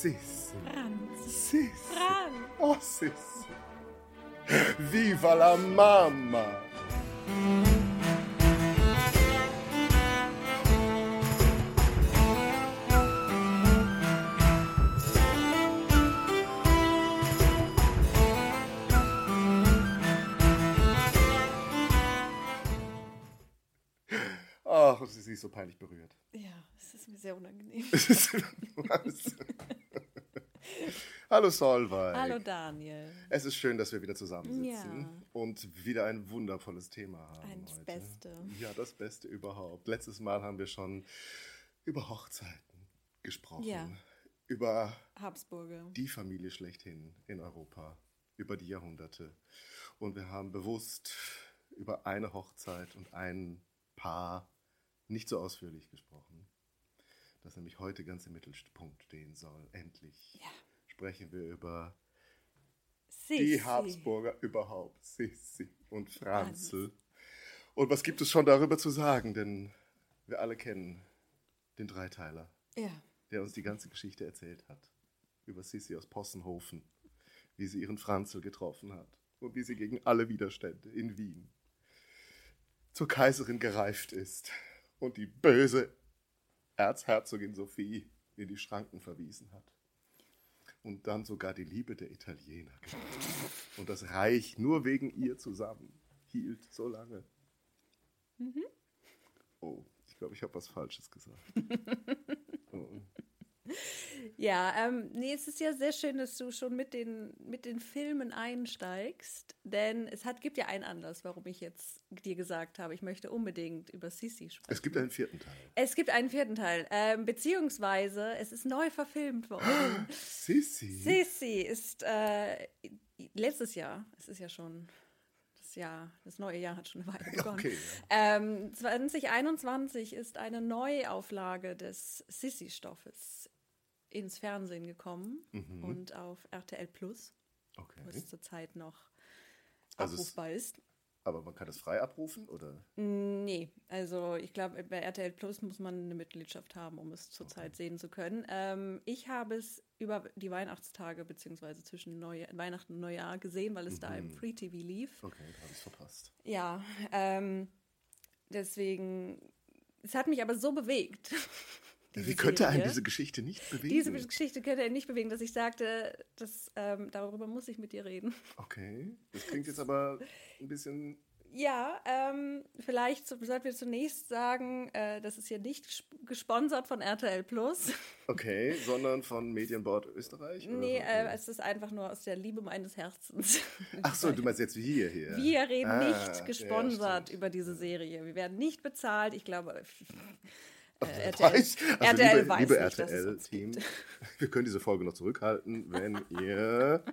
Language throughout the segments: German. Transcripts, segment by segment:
Sissi. Franz. Sissi. Franz. Oh, Sissi. Viva la Mama! Hallo Solveig. Hallo Daniel. Es ist schön, dass wir wieder zusammensitzen Ja. und wieder ein wundervolles Thema haben. Ein- das heute. Beste. Ja, das Beste überhaupt. Letztes Mal haben wir schon über Hochzeiten gesprochen. Ja. Über Habsburger. die Familie schlechthin in Europa, über die Jahrhunderte. Und wir haben bewusst über eine Hochzeit und ein Paar nicht so ausführlich gesprochen, das nämlich heute ganz im Mittelpunkt stehen soll. Endlich Ja. Sprechen wir über Sissi. die Habsburger überhaupt, Sissi und Franzl. Und was gibt es schon darüber zu sagen? Denn wir alle kennen den Dreiteiler, Ja. der uns die ganze Geschichte erzählt hat. Über Sissi aus Possenhofen, wie sie ihren Franzl getroffen hat und wie sie gegen alle Widerstände in Wien zur Kaiserin gereift ist und die böse Erzherzogin Sophie in die Schranken verwiesen hat. Und dann sogar die Liebe der Italiener. Und das Reich nur wegen ihr zusammen hielt so lange. Oh, ich glaube, ich habe was Falsches gesagt. oh. Ja, ähm, nee, es ist ja sehr schön, dass du schon mit den, mit den Filmen einsteigst, denn es hat, gibt ja einen Anlass, warum ich jetzt dir gesagt habe, ich möchte unbedingt über Sissi sprechen. Es gibt einen vierten Teil. Es gibt einen vierten Teil, ähm, beziehungsweise es ist neu verfilmt worden. Sissi. Sissi ist äh, letztes Jahr, es ist ja schon das Jahr, das neue Jahr hat schon eine Weile begonnen. Okay, Ähm, 2021 ist eine Neuauflage des Sissi-Stoffes ins Fernsehen gekommen Mhm. und auf RTL Plus, Okay. wo es zurzeit noch Also es- abrufbar ist. Aber man kann das frei abrufen, oder? Nee, also ich glaube, bei RTL Plus muss man eine Mitgliedschaft haben, um es zurzeit sehen zu können. Ähm, ich habe es über die Weihnachtstage beziehungsweise zwischen Neu Weihnachten und Neujahr gesehen, weil es da im Free TV lief. Okay, da habe ich verpasst. Ja, ähm, deswegen, es hat mich aber so bewegt. Wie könnte einen Serie. diese Geschichte nicht bewegen? Diese Geschichte könnte er nicht bewegen, dass ich sagte, dass, ähm, darüber muss ich mit dir reden. Okay, das klingt jetzt aber ein bisschen. Ja, ähm, vielleicht so- sollten wir zunächst sagen, äh, das ist hier nicht ges- gesponsert von RTL Plus. Okay, sondern von Medienbord Österreich? Nee, äh, es ist einfach nur aus der Liebe meines Herzens. Ach so, du meinst jetzt wie hier. Wir reden Ah, nicht ja, gesponsert stimmt. über diese Serie. Wir werden nicht bezahlt. Ich glaube, äh, Wer RTL, weiß. Also RTL liebe, weiß liebe nicht, dass es RTL uns Team, gibt. wir können diese Folge noch zurückhalten, wenn ihr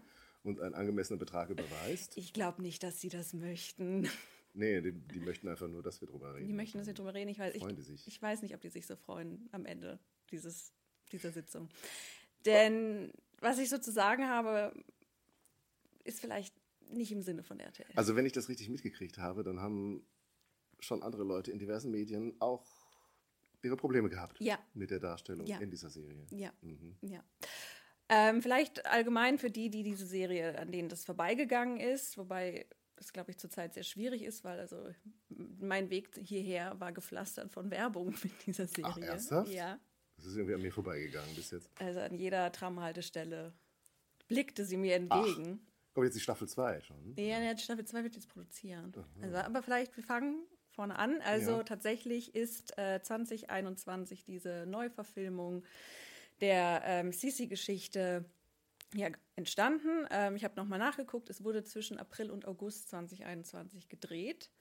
uns einen angemessenen Betrag überweist. Ich glaube nicht, dass sie das möchten. Nee, die, die möchten einfach nur, dass wir drüber reden. Die möchten, dass wir drüber reden. Ich weiß, ich, ich weiß nicht, ob die sich so freuen am Ende dieses, dieser Sitzung. Denn was ich so zu sagen habe, ist vielleicht nicht im Sinne von RTL. Also wenn ich das richtig mitgekriegt habe, dann haben schon andere Leute in diversen Medien auch ihre Probleme gehabt Ja. mit der Darstellung Ja. in dieser Serie. Ja, Mhm. ja. Ähm, vielleicht allgemein für die, die diese Serie, an denen das vorbeigegangen ist, wobei es, glaube ich, zurzeit sehr schwierig ist, weil also mein Weg hierher war gepflastert von Werbung mit dieser Serie. Ach, ernsthaft? Ja. Das ist irgendwie an mir vorbeigegangen bis jetzt. Also an jeder Tramhaltestelle blickte sie mir entgegen. Kommt jetzt die Staffel 2 schon? Ja, ja, Staffel 2 wird jetzt produzieren. Also, aber vielleicht, wir fangen vorne an. Also Ja. tatsächlich ist äh, 2021 diese Neuverfilmung der ähm, Sisi-Geschichte ja, entstanden. Ähm, ich habe nochmal nachgeguckt, es wurde zwischen April und August 2021 gedreht.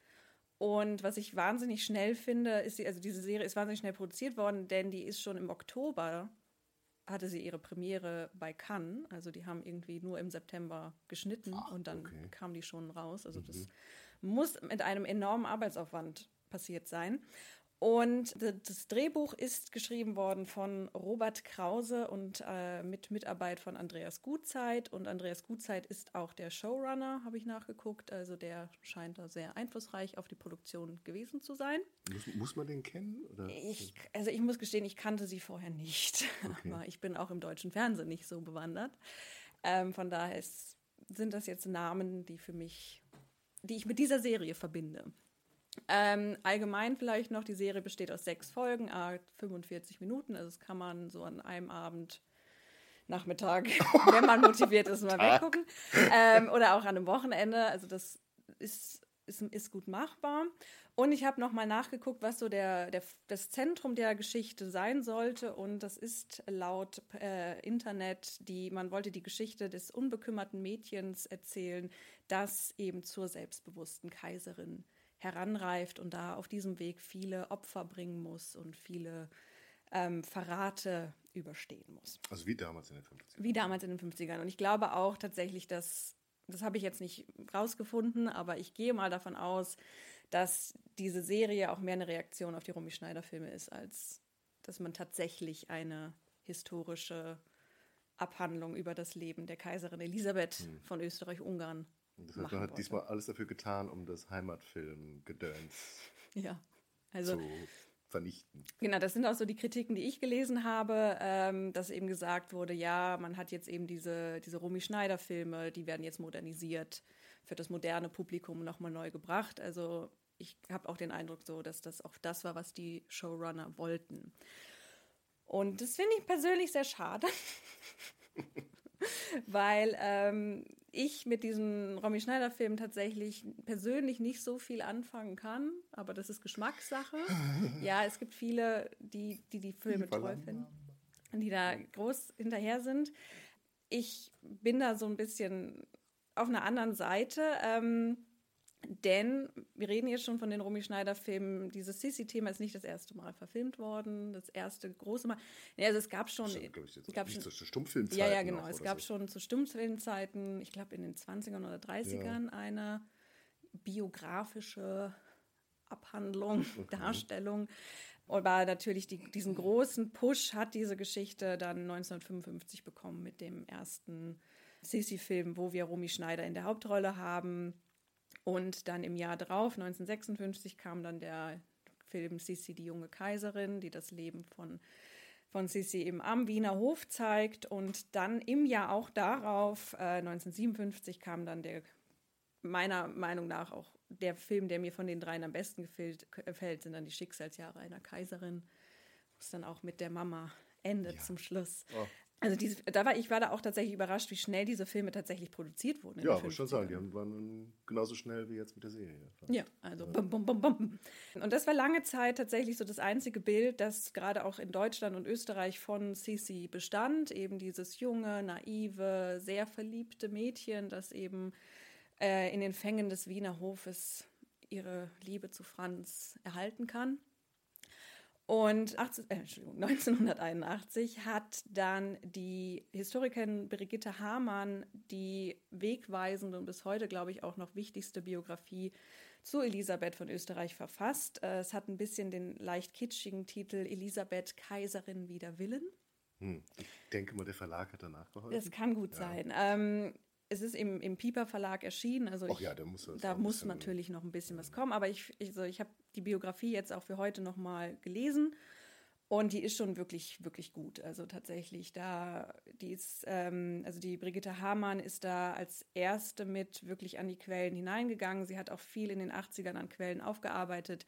Und was ich wahnsinnig schnell finde, ist, die, also diese Serie ist wahnsinnig schnell produziert worden, denn die ist schon im Oktober, hatte sie ihre Premiere bei Cannes. Also die haben irgendwie nur im September geschnitten und dann okay. kam die schon raus. Also das muss mit einem enormen Arbeitsaufwand passiert sein. Und das Drehbuch ist geschrieben worden von Robert Krause und äh, mit Mitarbeit von Andreas Gutzeit. Und Andreas Gutzeit ist auch der Showrunner, habe ich nachgeguckt. Also der scheint da sehr einflussreich auf die Produktion gewesen zu sein. Muss, muss man den kennen? Oder? Ich, also ich muss gestehen, ich kannte sie vorher nicht. Okay. Aber ich bin auch im deutschen Fernsehen nicht so bewandert. Ähm, von daher ist, sind das jetzt Namen, die für mich, die ich mit dieser Serie verbinde. Ähm, allgemein vielleicht noch, die Serie besteht aus sechs Folgen, 45 Minuten. Also das kann man so an einem Abend Nachmittag, wenn man motiviert ist, mal weggucken. Ähm, oder auch an einem Wochenende. Also das ist, ist, ist gut machbar. Und ich habe nochmal nachgeguckt, was so der, der, das Zentrum der Geschichte sein sollte. Und das ist laut äh, Internet, die, man wollte die Geschichte des unbekümmerten Mädchens erzählen, das eben zur selbstbewussten Kaiserin heranreift und da auf diesem Weg viele Opfer bringen muss und viele ähm, Verrate überstehen muss. Also wie damals in den 50ern. Wie damals in den 50ern. Und ich glaube auch tatsächlich, dass, das habe ich jetzt nicht rausgefunden, aber ich gehe mal davon aus, dass diese Serie auch mehr eine Reaktion auf die Romy Schneider-Filme ist, als dass man tatsächlich eine historische Abhandlung über das Leben der Kaiserin Elisabeth hm. von Österreich-Ungarn das heißt, man hat wollte. diesmal alles dafür getan, um das Heimatfilm-Gedöns ja, also, zu vernichten. Genau, das sind auch so die Kritiken, die ich gelesen habe, ähm, dass eben gesagt wurde, ja, man hat jetzt eben diese, diese Romy Schneider-Filme, die werden jetzt modernisiert, für das moderne Publikum nochmal neu gebracht. Also ich habe auch den Eindruck so, dass das auch das war, was die Showrunner wollten. Und das finde ich persönlich sehr schade. weil ähm, ich mit diesem Romy Schneider-Film tatsächlich persönlich nicht so viel anfangen kann, aber das ist Geschmackssache. ja, es gibt viele, die die, die Filme toll finden, die da groß hinterher sind. Ich bin da so ein bisschen auf einer anderen Seite. Ähm, denn wir reden jetzt schon von den Romy Schneider-Filmen. Dieses Sissi-Thema ist nicht das erste Mal verfilmt worden. Das erste große Mal. Ja, also es gab schon. Das ich, gab schon zu Stummfilmzeiten. Ja, ja, genau. Es gab so. schon zu Stummfilmzeiten, ich glaube in den 20ern oder 30ern, ja. eine biografische Abhandlung, okay. Darstellung. Aber natürlich die, diesen großen Push hat diese Geschichte dann 1955 bekommen mit dem ersten Sissi-Film, wo wir Romy Schneider in der Hauptrolle haben und dann im Jahr drauf, 1956, kam dann der Film Sissi, die junge Kaiserin, die das Leben von, von Sissi eben am Wiener Hof zeigt. Und dann im Jahr auch darauf, äh, 1957, kam dann der, meiner Meinung nach auch der Film, der mir von den dreien am besten gefällt, gefällt sind dann die Schicksalsjahre einer Kaiserin, wo es dann auch mit der Mama endet ja. zum Schluss. Oh. Also diese, da war ich war da auch tatsächlich überrascht, wie schnell diese Filme tatsächlich produziert wurden. Ja, muss schon sagen, die waren genauso schnell wie jetzt mit der Serie. Ja, also ja. Bum, bum, bum, bum. Und das war lange Zeit tatsächlich so das einzige Bild, das gerade auch in Deutschland und Österreich von Sisi bestand. Eben dieses junge, naive, sehr verliebte Mädchen, das eben äh, in den Fängen des Wiener Hofes ihre Liebe zu Franz erhalten kann. Und 18, äh, 1981 hat dann die Historikerin Brigitte Hamann die wegweisende und bis heute, glaube ich, auch noch wichtigste Biografie zu Elisabeth von Österreich verfasst. Äh, es hat ein bisschen den leicht kitschigen Titel Elisabeth Kaiserin wider Willen. Hm. Ich denke mal, der Verlag hat danach geholfen. Das kann gut ja. sein. Ähm, es ist im, im Piper Verlag erschienen, also ich, ja, da muss, da muss natürlich noch ein bisschen was kommen, aber ich, ich, also ich habe die Biografie jetzt auch für heute nochmal gelesen und die ist schon wirklich, wirklich gut. Also tatsächlich, da, die ist, ähm, also die Brigitte Hamann ist da als erste mit wirklich an die Quellen hineingegangen. Sie hat auch viel in den 80ern an Quellen aufgearbeitet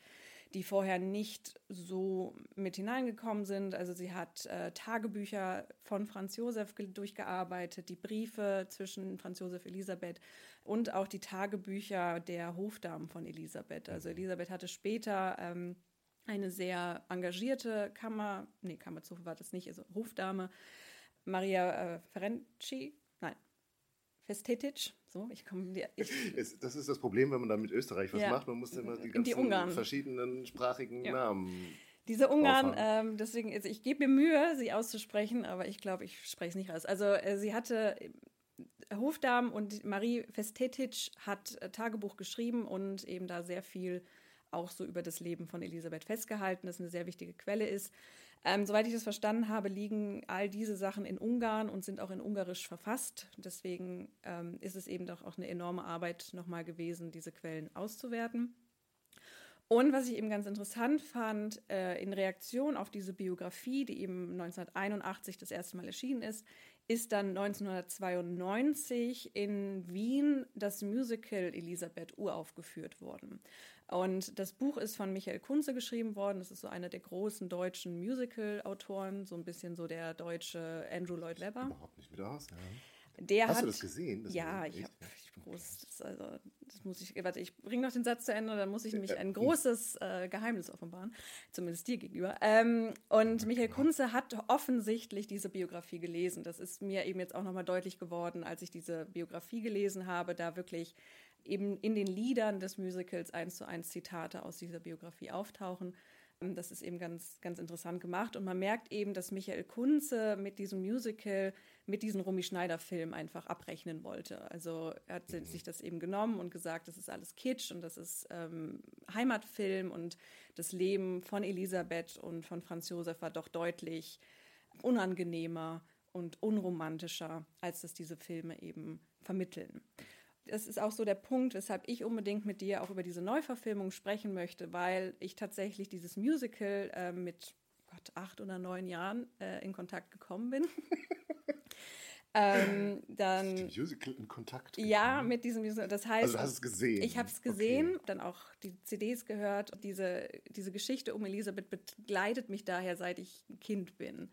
die vorher nicht so mit hineingekommen sind. Also sie hat äh, Tagebücher von Franz Josef durchgearbeitet, die Briefe zwischen Franz Josef und Elisabeth und auch die Tagebücher der Hofdamen von Elisabeth. Also mhm. Elisabeth hatte später ähm, eine sehr engagierte Kammer, nee, Kammerzofe war das nicht, also Hofdame, Maria äh, Ferenczi, nein, Festetic, so, ich komme. Das ist das Problem, wenn man da mit Österreich was ja. macht. Man muss immer die ganzen die verschiedenen sprachigen ja. Namen. Diese Ungarn, ähm, deswegen, also ich gebe mir Mühe, sie auszusprechen, aber ich glaube, ich spreche es nicht aus. Also äh, sie hatte äh, Hofdam und Marie Festetic hat äh, Tagebuch geschrieben und eben da sehr viel auch so über das Leben von Elisabeth festgehalten, das eine sehr wichtige Quelle ist. Ähm, soweit ich das verstanden habe, liegen all diese Sachen in Ungarn und sind auch in Ungarisch verfasst. Deswegen ähm, ist es eben doch auch eine enorme Arbeit nochmal gewesen, diese Quellen auszuwerten. Und was ich eben ganz interessant fand, äh, in Reaktion auf diese Biografie, die eben 1981 das erste Mal erschienen ist, ist dann 1992 in Wien das Musical Elisabeth uraufgeführt worden. Und das Buch ist von Michael Kunze geschrieben worden. Das ist so einer der großen deutschen Musical-Autoren, so ein bisschen so der deutsche Andrew Lloyd Webber. Überhaupt nicht mit aus, ja. Der Hast hat, du das gesehen? Das ja, ich habe groß, das, also, das muss ich, warte, ich bringe noch den Satz zu Ende, dann muss ich nämlich ein großes äh, Geheimnis offenbaren, zumindest dir gegenüber. Ähm, und Michael Kunze hat offensichtlich diese Biografie gelesen. Das ist mir eben jetzt auch nochmal deutlich geworden, als ich diese Biografie gelesen habe, da wirklich eben in den Liedern des Musicals eins zu eins Zitate aus dieser Biografie auftauchen. Ähm, Das ist eben ganz, ganz interessant gemacht. Und man merkt eben, dass Michael Kunze mit diesem Musical, mit diesem Romy Schneider-Film einfach abrechnen wollte. Also er hat sich das eben genommen und gesagt, das ist alles Kitsch und das ist ähm, Heimatfilm und das Leben von Elisabeth und von Franz Josef war doch deutlich unangenehmer und unromantischer, als das diese Filme eben vermitteln das ist auch so der Punkt, weshalb ich unbedingt mit dir auch über diese Neuverfilmung sprechen möchte, weil ich tatsächlich dieses Musical äh, mit Gott, acht oder neun Jahren äh, in Kontakt gekommen bin. ähm, Die dann Musical in Kontakt. ja, gekommen. mit diesem Musical. Das heißt, Also du hast es gesehen. ich habe es gesehen, dann auch die CDs gehört. Diese, diese Geschichte um Elisabeth begleitet mich daher, seit ich ein Kind bin.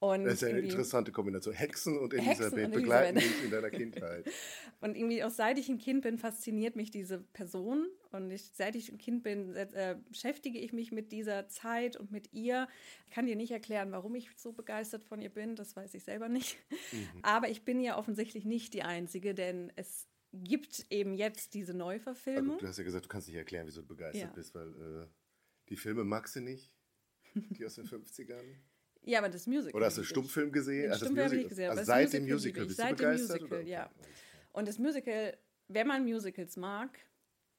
Und Das ist ja eine interessante Kombination. Hexen und Hexen Elisabeth und begleiten dich in deiner Kindheit. Und irgendwie auch seit ich ein Kind bin, fasziniert mich diese Person. Und ich, seit ich ein Kind bin, äh, beschäftige ich mich mit dieser Zeit und mit ihr. Ich kann dir nicht erklären, warum ich so begeistert von ihr bin. Das weiß ich selber nicht. Aber ich bin ja offensichtlich nicht die Einzige, denn es gibt eben jetzt diese Neuverfilmung. du hast ja gesagt, du kannst nicht erklären, wieso du begeistert Ja. bist, weil äh, die Filme magst du nicht, die aus den 50ern. Ja, aber das Musical. Oder hast du. Stummfilm gesehen? Den das Stummfilm habe ich Musical. gesehen, aber Also seit dem Musical Musical bist Seit du dem begeistert? Musical, oder? ja. Und das Musical, wenn man Musicals mag,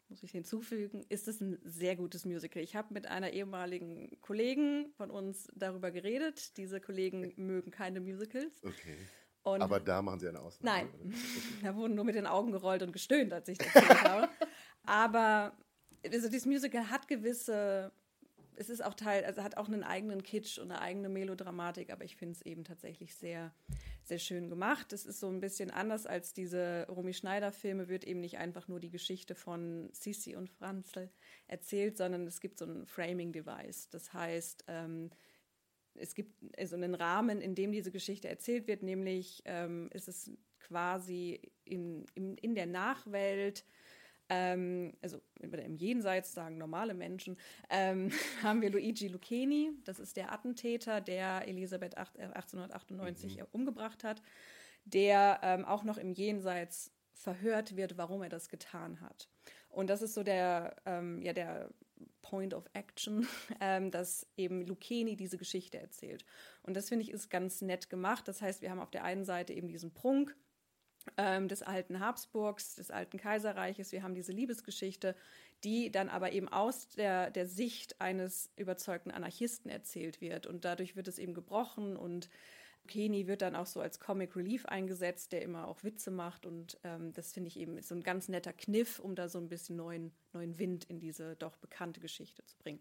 muss ich hinzufügen, ist es ein sehr gutes Musical. Ich habe mit einer ehemaligen Kollegin von uns darüber geredet. Diese Kollegen mögen keine Musicals. Okay. Und Aber da machen sie eine Ausnahme. Nein. da wurden nur mit den Augen gerollt und gestöhnt, als ich das erzählt habe. Aber also dieses Musical hat gewisse, es ist auch Teil, also hat auch einen eigenen Kitsch und eine eigene Melodramatik, aber ich finde es eben tatsächlich sehr, sehr schön gemacht. Es ist so ein bisschen anders als diese Romy Schneider-Filme, wird eben nicht einfach nur die Geschichte von Sissi und Franzl erzählt, sondern es gibt so ein Framing-Device. Das heißt, ähm, es gibt also einen Rahmen, in dem diese Geschichte erzählt wird, nämlich ähm, ist es quasi in, in, in der Nachwelt, ähm, also im Jenseits sagen normale Menschen, ähm, haben wir Luigi Lucchini, das ist der Attentäter, der Elisabeth acht- äh, 1898 umgebracht hat, der ähm, auch noch im Jenseits verhört wird, warum er das getan hat. Und das ist so der, ähm, ja, der Point of Action, ähm, dass eben Lucchini diese Geschichte erzählt. Und das finde ich ist ganz nett gemacht. Das heißt, wir haben auf der einen Seite eben diesen Prunk ähm, des alten Habsburgs, des alten Kaiserreiches. Wir haben diese Liebesgeschichte, die dann aber eben aus der, der Sicht eines überzeugten Anarchisten erzählt wird. Und dadurch wird es eben gebrochen und Kenny wird dann auch so als Comic Relief eingesetzt, der immer auch Witze macht. Und ähm, das finde ich eben ist so ein ganz netter Kniff, um da so ein bisschen neuen, neuen Wind in diese doch bekannte Geschichte zu bringen.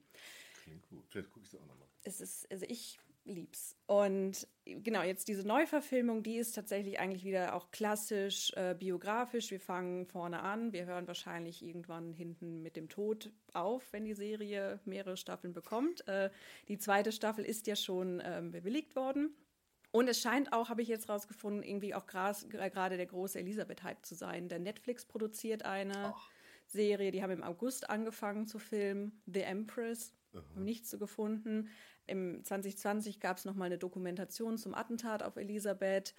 Klingt gut. Vielleicht gucke ich sie auch nochmal. Es ist, also ich lieb's. Und genau, jetzt diese Neuverfilmung, die ist tatsächlich eigentlich wieder auch klassisch äh, biografisch. Wir fangen vorne an. Wir hören wahrscheinlich irgendwann hinten mit dem Tod auf, wenn die Serie mehrere Staffeln bekommt. Äh, die zweite Staffel ist ja schon ähm, bewilligt worden. Und es scheint auch, habe ich jetzt rausgefunden, irgendwie auch gerade der große Elisabeth-Hype zu sein. Denn Netflix produziert eine Serie, die haben im August angefangen zu filmen, The Empress. Haben nichts so gefunden. Im 2020 gab es nochmal eine Dokumentation zum Attentat auf Elisabeth.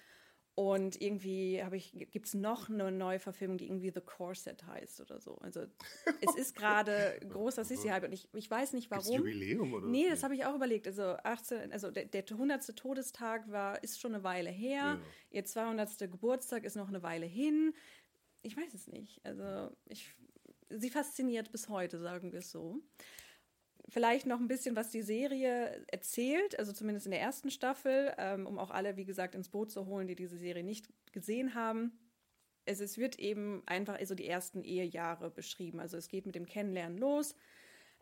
Und irgendwie habe ich, gibt es noch eine neue Verfilmung, die irgendwie The Corset heißt oder so. Also es ist gerade großer Sissy-Hype und ich, ich weiß nicht Gibt's warum. Jubiläum oder? Nee, das habe ich auch überlegt. Also 18, also der, der 100. Todestag war, ist schon eine Weile her. Ihr 200. Geburtstag ist noch eine Weile hin. Ich weiß es nicht. Also ich, sie fasziniert bis heute, sagen wir es so. Vielleicht noch ein bisschen, was die Serie erzählt, also zumindest in der ersten Staffel, ähm, um auch alle, wie gesagt, ins Boot zu holen, die diese Serie nicht gesehen haben. Es, es wird eben einfach also die ersten Ehejahre beschrieben. Also es geht mit dem Kennenlernen los,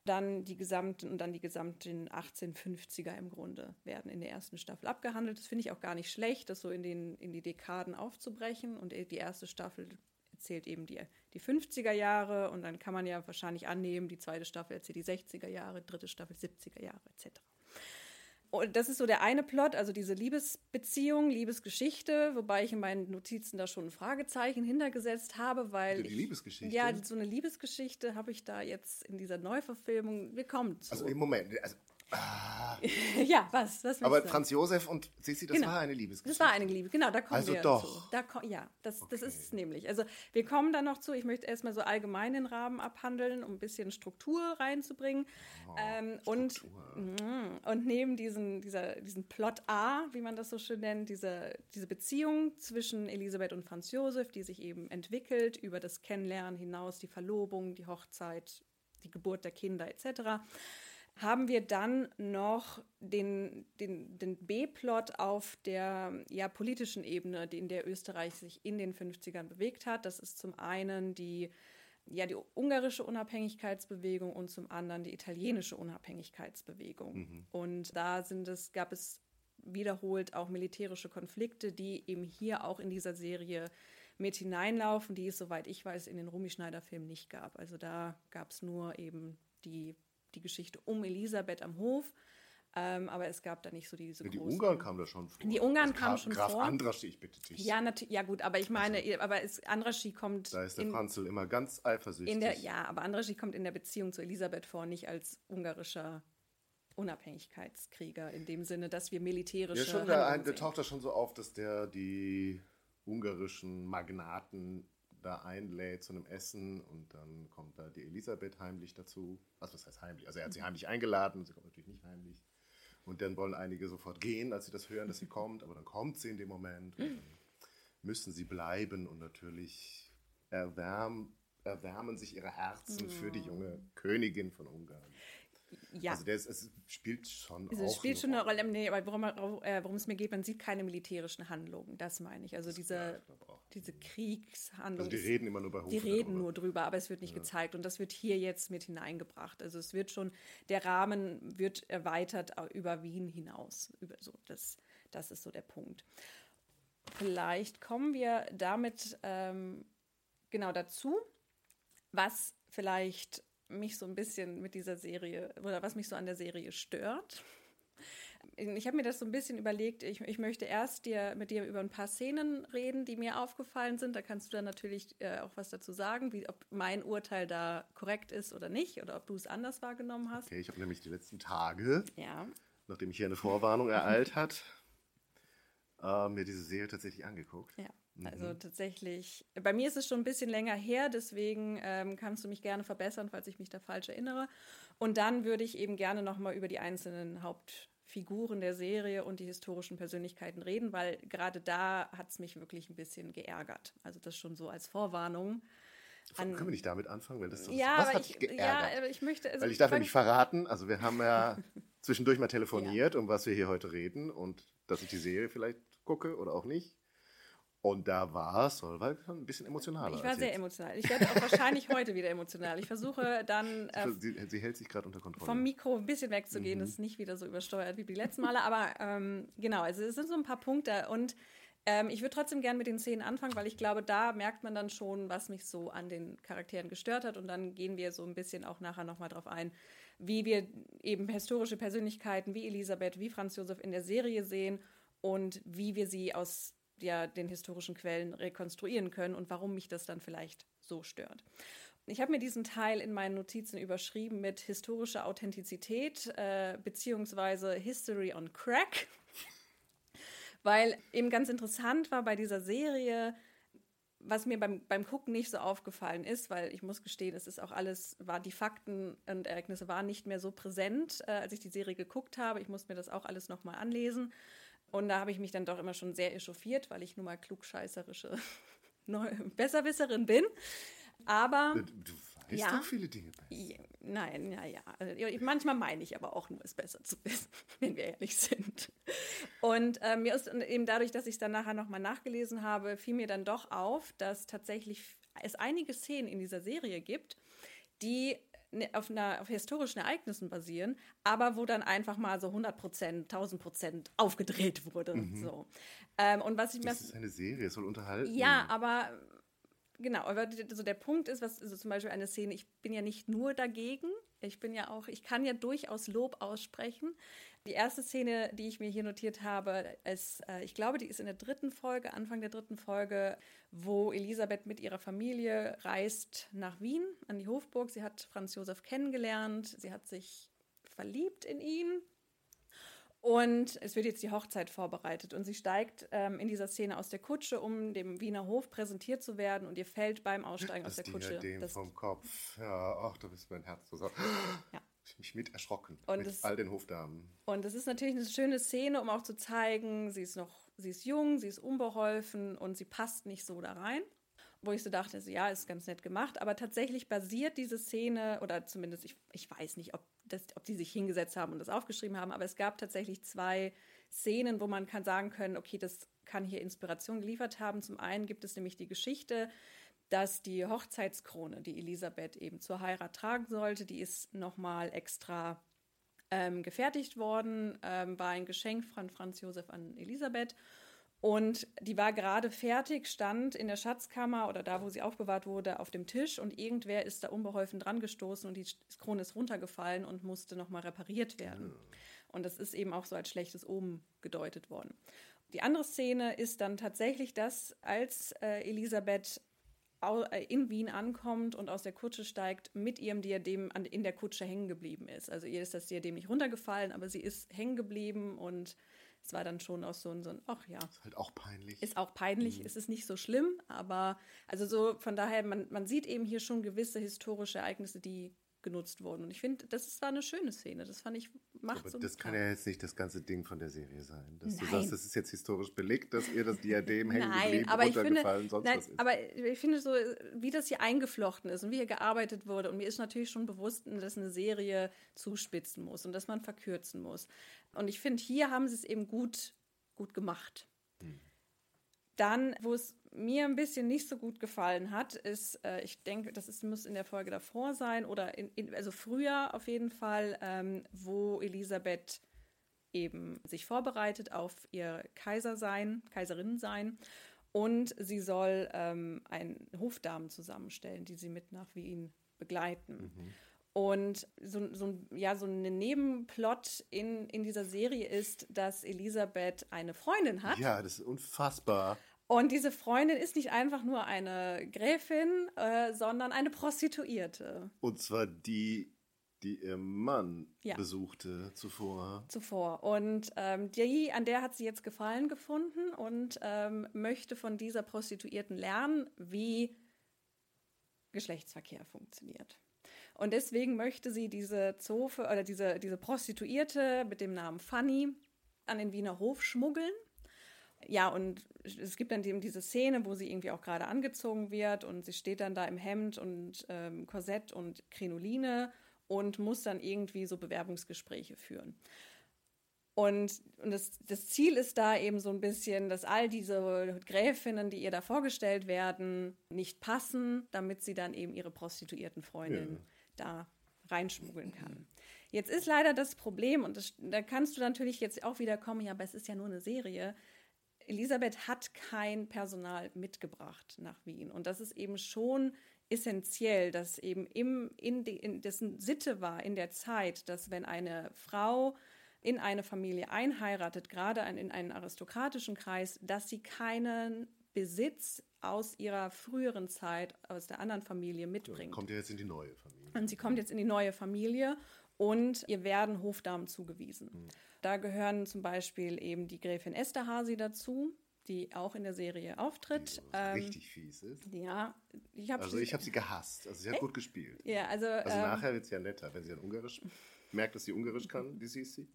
dann die gesamten und dann die gesamten 1850er im Grunde werden in der ersten Staffel abgehandelt. Das finde ich auch gar nicht schlecht, das so in, den, in die Dekaden aufzubrechen. Und die erste Staffel erzählt eben die, die 50er Jahre und dann kann man ja wahrscheinlich annehmen, die zweite Staffel erzählt die 60er Jahre, dritte Staffel 70er Jahre etc. Und das ist so der eine Plot, also diese Liebesbeziehung, Liebesgeschichte, wobei ich in meinen Notizen da schon ein Fragezeichen hintergesetzt habe, weil. Die Liebesgeschichte? Ja, so eine Liebesgeschichte habe ich da jetzt in dieser Neuverfilmung. Wie kommt Also im Moment, also Ah. ja, was? was Aber Franz Josef und Sissi, das genau. war eine Liebesgeschichte. Das war eine Liebe, genau, da kommen also wir doch. zu. Da ja, das, okay. das ist es nämlich. Also wir kommen dann noch zu, ich möchte erstmal so allgemein den Rahmen abhandeln, um ein bisschen Struktur reinzubringen. Oh, ähm, und, mh, und neben diesen, dieser, diesen Plot A, wie man das so schön nennt, diese, diese Beziehung zwischen Elisabeth und Franz Josef, die sich eben entwickelt über das Kennenlernen hinaus, die Verlobung, die Hochzeit, die Geburt der Kinder etc haben wir dann noch den, den, den B-Plot auf der ja, politischen Ebene, in der Österreich sich in den 50ern bewegt hat. Das ist zum einen die, ja, die ungarische Unabhängigkeitsbewegung und zum anderen die italienische Unabhängigkeitsbewegung. Mhm. Und da sind es, gab es wiederholt auch militärische Konflikte, die eben hier auch in dieser Serie mit hineinlaufen, die es, soweit ich weiß, in den Rumi-Schneider-Filmen nicht gab. Also da gab es nur eben die die Geschichte um Elisabeth am Hof. Ähm, aber es gab da nicht so diese ja, Die Ungarn kamen da schon vor. Die Ungarn also kamen schon Graf vor. Graf Andraschi, ich bitte dich. Ja, ja gut, aber ich meine, also, aber es, Andraschi kommt... Da ist der in, Franzl immer ganz eifersüchtig. Der, ja, aber Andraschi kommt in der Beziehung zu Elisabeth vor, nicht als ungarischer Unabhängigkeitskrieger, in dem Sinne, dass wir militärische... Ja, schon, der, der taucht da schon so auf, dass der die ungarischen Magnaten da einlädt zu einem Essen und dann kommt da die Elisabeth heimlich dazu. Also was heißt heimlich? Also er hat sie heimlich eingeladen, sie kommt natürlich nicht heimlich. Und dann wollen einige sofort gehen, als sie das hören, dass sie kommt, aber dann kommt sie in dem Moment und dann müssen sie bleiben und natürlich erwärmen, erwärmen sich ihre Herzen für die junge Königin von Ungarn. Ja. Also das, es spielt schon also es spielt schon eine Rolle. Nee, aber worum, äh, worum, es mir geht, man sieht keine militärischen Handlungen. Das meine ich. Also diese, ja, diese Kriegshandlungen. Also die reden immer nur bei Hof Die reden nur drüber, aber es wird nicht ja. gezeigt. Und das wird hier jetzt mit hineingebracht. Also es wird schon, der Rahmen wird erweitert über Wien hinaus. Über so, das, das ist so der Punkt. Vielleicht kommen wir damit ähm, genau dazu, was vielleicht mich so ein bisschen mit dieser Serie oder was mich so an der Serie stört. Ich habe mir das so ein bisschen überlegt. Ich, ich möchte erst dir, mit dir über ein paar Szenen reden, die mir aufgefallen sind. Da kannst du dann natürlich äh, auch was dazu sagen, wie, ob mein Urteil da korrekt ist oder nicht oder ob du es anders wahrgenommen hast. Okay, ich habe nämlich die letzten Tage, ja. nachdem ich hier eine Vorwarnung ereilt hat, äh, mir diese Serie tatsächlich angeguckt. Ja. Also mhm. tatsächlich, bei mir ist es schon ein bisschen länger her, deswegen ähm, kannst du mich gerne verbessern, falls ich mich da falsch erinnere. Und dann würde ich eben gerne nochmal über die einzelnen Hauptfiguren der Serie und die historischen Persönlichkeiten reden, weil gerade da hat es mich wirklich ein bisschen geärgert. Also das schon so als Vorwarnung. An, Können wir nicht damit anfangen? Weil das, ja, was hat ich, geärgert? Ja, aber ich möchte. Also weil ich darf nämlich verraten, also wir haben ja zwischendurch mal telefoniert, ja. um was wir hier heute reden und dass ich die Serie vielleicht gucke oder auch nicht. Und da war Solveig ein bisschen emotionaler. Ich war sehr emotional. Ich werde auch wahrscheinlich heute wieder emotional. Ich versuche dann. Äh, sie, sie, hält sich gerade unter Kontrolle. Vom Mikro ein bisschen wegzugehen, mhm. dass es nicht wieder so übersteuert wie die letzten Male. Aber ähm, genau, also es sind so ein paar Punkte. Und ähm, ich würde trotzdem gerne mit den Szenen anfangen, weil ich glaube, da merkt man dann schon, was mich so an den Charakteren gestört hat. Und dann gehen wir so ein bisschen auch nachher nochmal drauf ein, wie wir eben historische Persönlichkeiten wie Elisabeth, wie Franz Josef in der Serie sehen und wie wir sie aus ja den historischen Quellen rekonstruieren können und warum mich das dann vielleicht so stört. Ich habe mir diesen Teil in meinen Notizen überschrieben mit historischer Authentizität äh, beziehungsweise History on Crack, weil eben ganz interessant war bei dieser Serie, was mir beim, beim Gucken nicht so aufgefallen ist, weil ich muss gestehen, es ist auch alles, war die Fakten und Ereignisse waren nicht mehr so präsent, äh, als ich die Serie geguckt habe. Ich musste mir das auch alles nochmal anlesen. Und da habe ich mich dann doch immer schon sehr echauffiert, weil ich nun mal klugscheißerische Besserwisserin bin. Aber Ist Ja. doch viele Dinge besser. Nein, ja, ja. Also, manchmal meine ich aber auch nur, es besser zu wissen, wenn wir ehrlich sind. Und ähm, mir ist eben dadurch, dass ich es dann nachher nochmal nachgelesen habe, fiel mir dann doch auf, dass tatsächlich es einige Szenen in dieser Serie gibt, die auf, einer, auf historischen Ereignissen basieren, aber wo dann einfach mal so 100 Prozent, 1000 Prozent aufgedreht wurde. So. Ähm, und was ich Das ist eine Serie, es soll unterhalten. ja, aber genau, aber also der Punkt ist, was also zum Beispiel eine Szene, ich bin ja nicht nur dagegen, ich bin ja auch, ich kann ja durchaus Lob aussprechen. Die erste Szene, die ich mir hier notiert habe, ist, äh, ich glaube, die ist in der dritten Folge, Anfang der dritten Folge, wo Elisabeth mit ihrer Familie reist nach Wien an die Hofburg. Sie hat Franz Josef kennengelernt, sie hat sich verliebt in ihn. Und es wird jetzt die Hochzeit vorbereitet und sie steigt ähm, in dieser Szene aus der Kutsche, um dem Wiener Hof präsentiert zu werden und ihr fällt beim Aussteigen aus Das der Kutsche. Diadem das- vom Kopf. Ja, ach, da ist mein Herz so. so. Ja. Ich mich mit erschrocken. Und mit es- all den Hofdamen. Und es ist natürlich eine schöne Szene, um auch zu zeigen, sie ist noch, sie ist jung, sie ist unbeholfen und sie passt nicht so da rein. Wo ich so dachte, so, ja, ist ganz nett gemacht, aber tatsächlich basiert diese Szene, oder zumindest, ich, ich weiß nicht, ob, das, ob die sich hingesetzt haben und das aufgeschrieben haben, aber es gab tatsächlich zwei Szenen, wo man kann sagen können, okay, das kann hier Inspiration geliefert haben. Zum einen gibt es nämlich die Geschichte, dass die Hochzeitskrone, die Elisabeth eben zur Heirat tragen sollte, die ist nochmal extra ähm, gefertigt worden, ähm, war ein Geschenk von Franz Josef an Elisabeth. Und die war gerade fertig, stand in der Schatzkammer oder da, wo sie aufbewahrt wurde, auf dem Tisch und irgendwer ist da unbeholfen dran gestoßen und die Krone ist runtergefallen und musste nochmal repariert werden. Und das ist eben auch so als schlechtes Omen gedeutet worden. Die andere Szene ist dann tatsächlich, dass als äh, Elisabeth äh, in Wien ankommt und aus der Kutsche steigt, mit ihrem Diadem an, in der Kutsche hängen geblieben ist. Also ihr ist das Diadem nicht runtergefallen, aber sie ist hängen geblieben und es war dann schon auch so ein, so ein ach ja, Ist halt auch peinlich. ist auch peinlich, es ist nicht so schlimm, aber also so von daher, man, man sieht eben hier schon gewisse historische Ereignisse, die genutzt wurden. Und ich finde, das war eine schöne Szene. Das fand ich, macht Aber so das kann ja. jetzt nicht das ganze Ding von der Serie sein. Dass du Nein. sagst, das ist jetzt historisch belegt, dass ihr das Diadem hängen Nein, aber ich finde, sonst nein, was ist. aber ich finde so, wie das hier eingeflochten ist und wie hier gearbeitet wurde. Und mir ist natürlich schon bewusst, dass eine Serie zuspitzen muss und dass man verkürzen muss. Und ich finde, hier haben sie es eben gut, gut gemacht. Dann, wo es mir ein bisschen nicht so gut gefallen hat, ist, äh, ich denke, das ist, muss in der Folge davor sein oder in, in, also früher auf jeden Fall, ähm, wo Elisabeth eben sich vorbereitet auf ihr Kaiser sein, Kaiserin sein. Und sie soll ähm, einen Hofdamen zusammenstellen, die sie mit nach Wien begleiten. Und so, so, ein- ja, so ein Nebenplot in, in dieser Serie ist, dass Elisabeth eine Freundin hat. ja, das ist unfassbar. Und diese Freundin ist nicht einfach nur eine Gräfin, äh, sondern eine Prostituierte Und zwar die, die ihr Mann Ja. besuchte zuvor. zuvor. Und ähm, die, an der hat sie jetzt Gefallen gefunden und ähm, möchte von dieser Prostituierten lernen, wie Geschlechtsverkehr funktioniert. Und deswegen möchte sie diese Zofe oder diese, diese Prostituierte mit dem Namen Fanny an den Wiener Hof schmuggeln. Ja, und es gibt dann eben diese Szene, wo sie irgendwie auch gerade angezogen wird und sie steht dann da im Hemd und ähm, Korsett und Krinoline und muss dann irgendwie so Bewerbungsgespräche führen. Und, und das, das Ziel ist da eben so ein bisschen, dass all diese Gräfinnen, die ihr da vorgestellt werden, nicht passen, damit sie dann eben ihre prostituierten Freundin Ja. Da reinschmuggeln kann. Jetzt ist leider das Problem, und das, da kannst du natürlich jetzt auch wieder kommen, ja, aber es ist ja nur eine Serie. Elisabeth hat kein Personal mitgebracht nach Wien. Und das ist eben schon essentiell, dass eben im, in, die, in dessen Sitte war in der Zeit, dass wenn eine Frau in eine Familie einheiratet, gerade in einen aristokratischen Kreis, dass sie keinen Besitz aus ihrer früheren Zeit, aus der anderen Familie mitbringt. Kommt ja jetzt in die neue Familie. Und sie kommt jetzt in die neue Familie und ihr werden Hofdamen zugewiesen. Da gehören zum Beispiel eben die Gräfin Esterhazy dazu, die auch in der Serie auftritt. Ähm, richtig fies ist. ja, ich habe Also ich habe sie gehasst. Also sie hat gut gespielt. ja, also, Also ähm, nachher wird sie ja netter, wenn sie dann Ungarisch merkt, dass sie Ungarisch kann, die Sisi.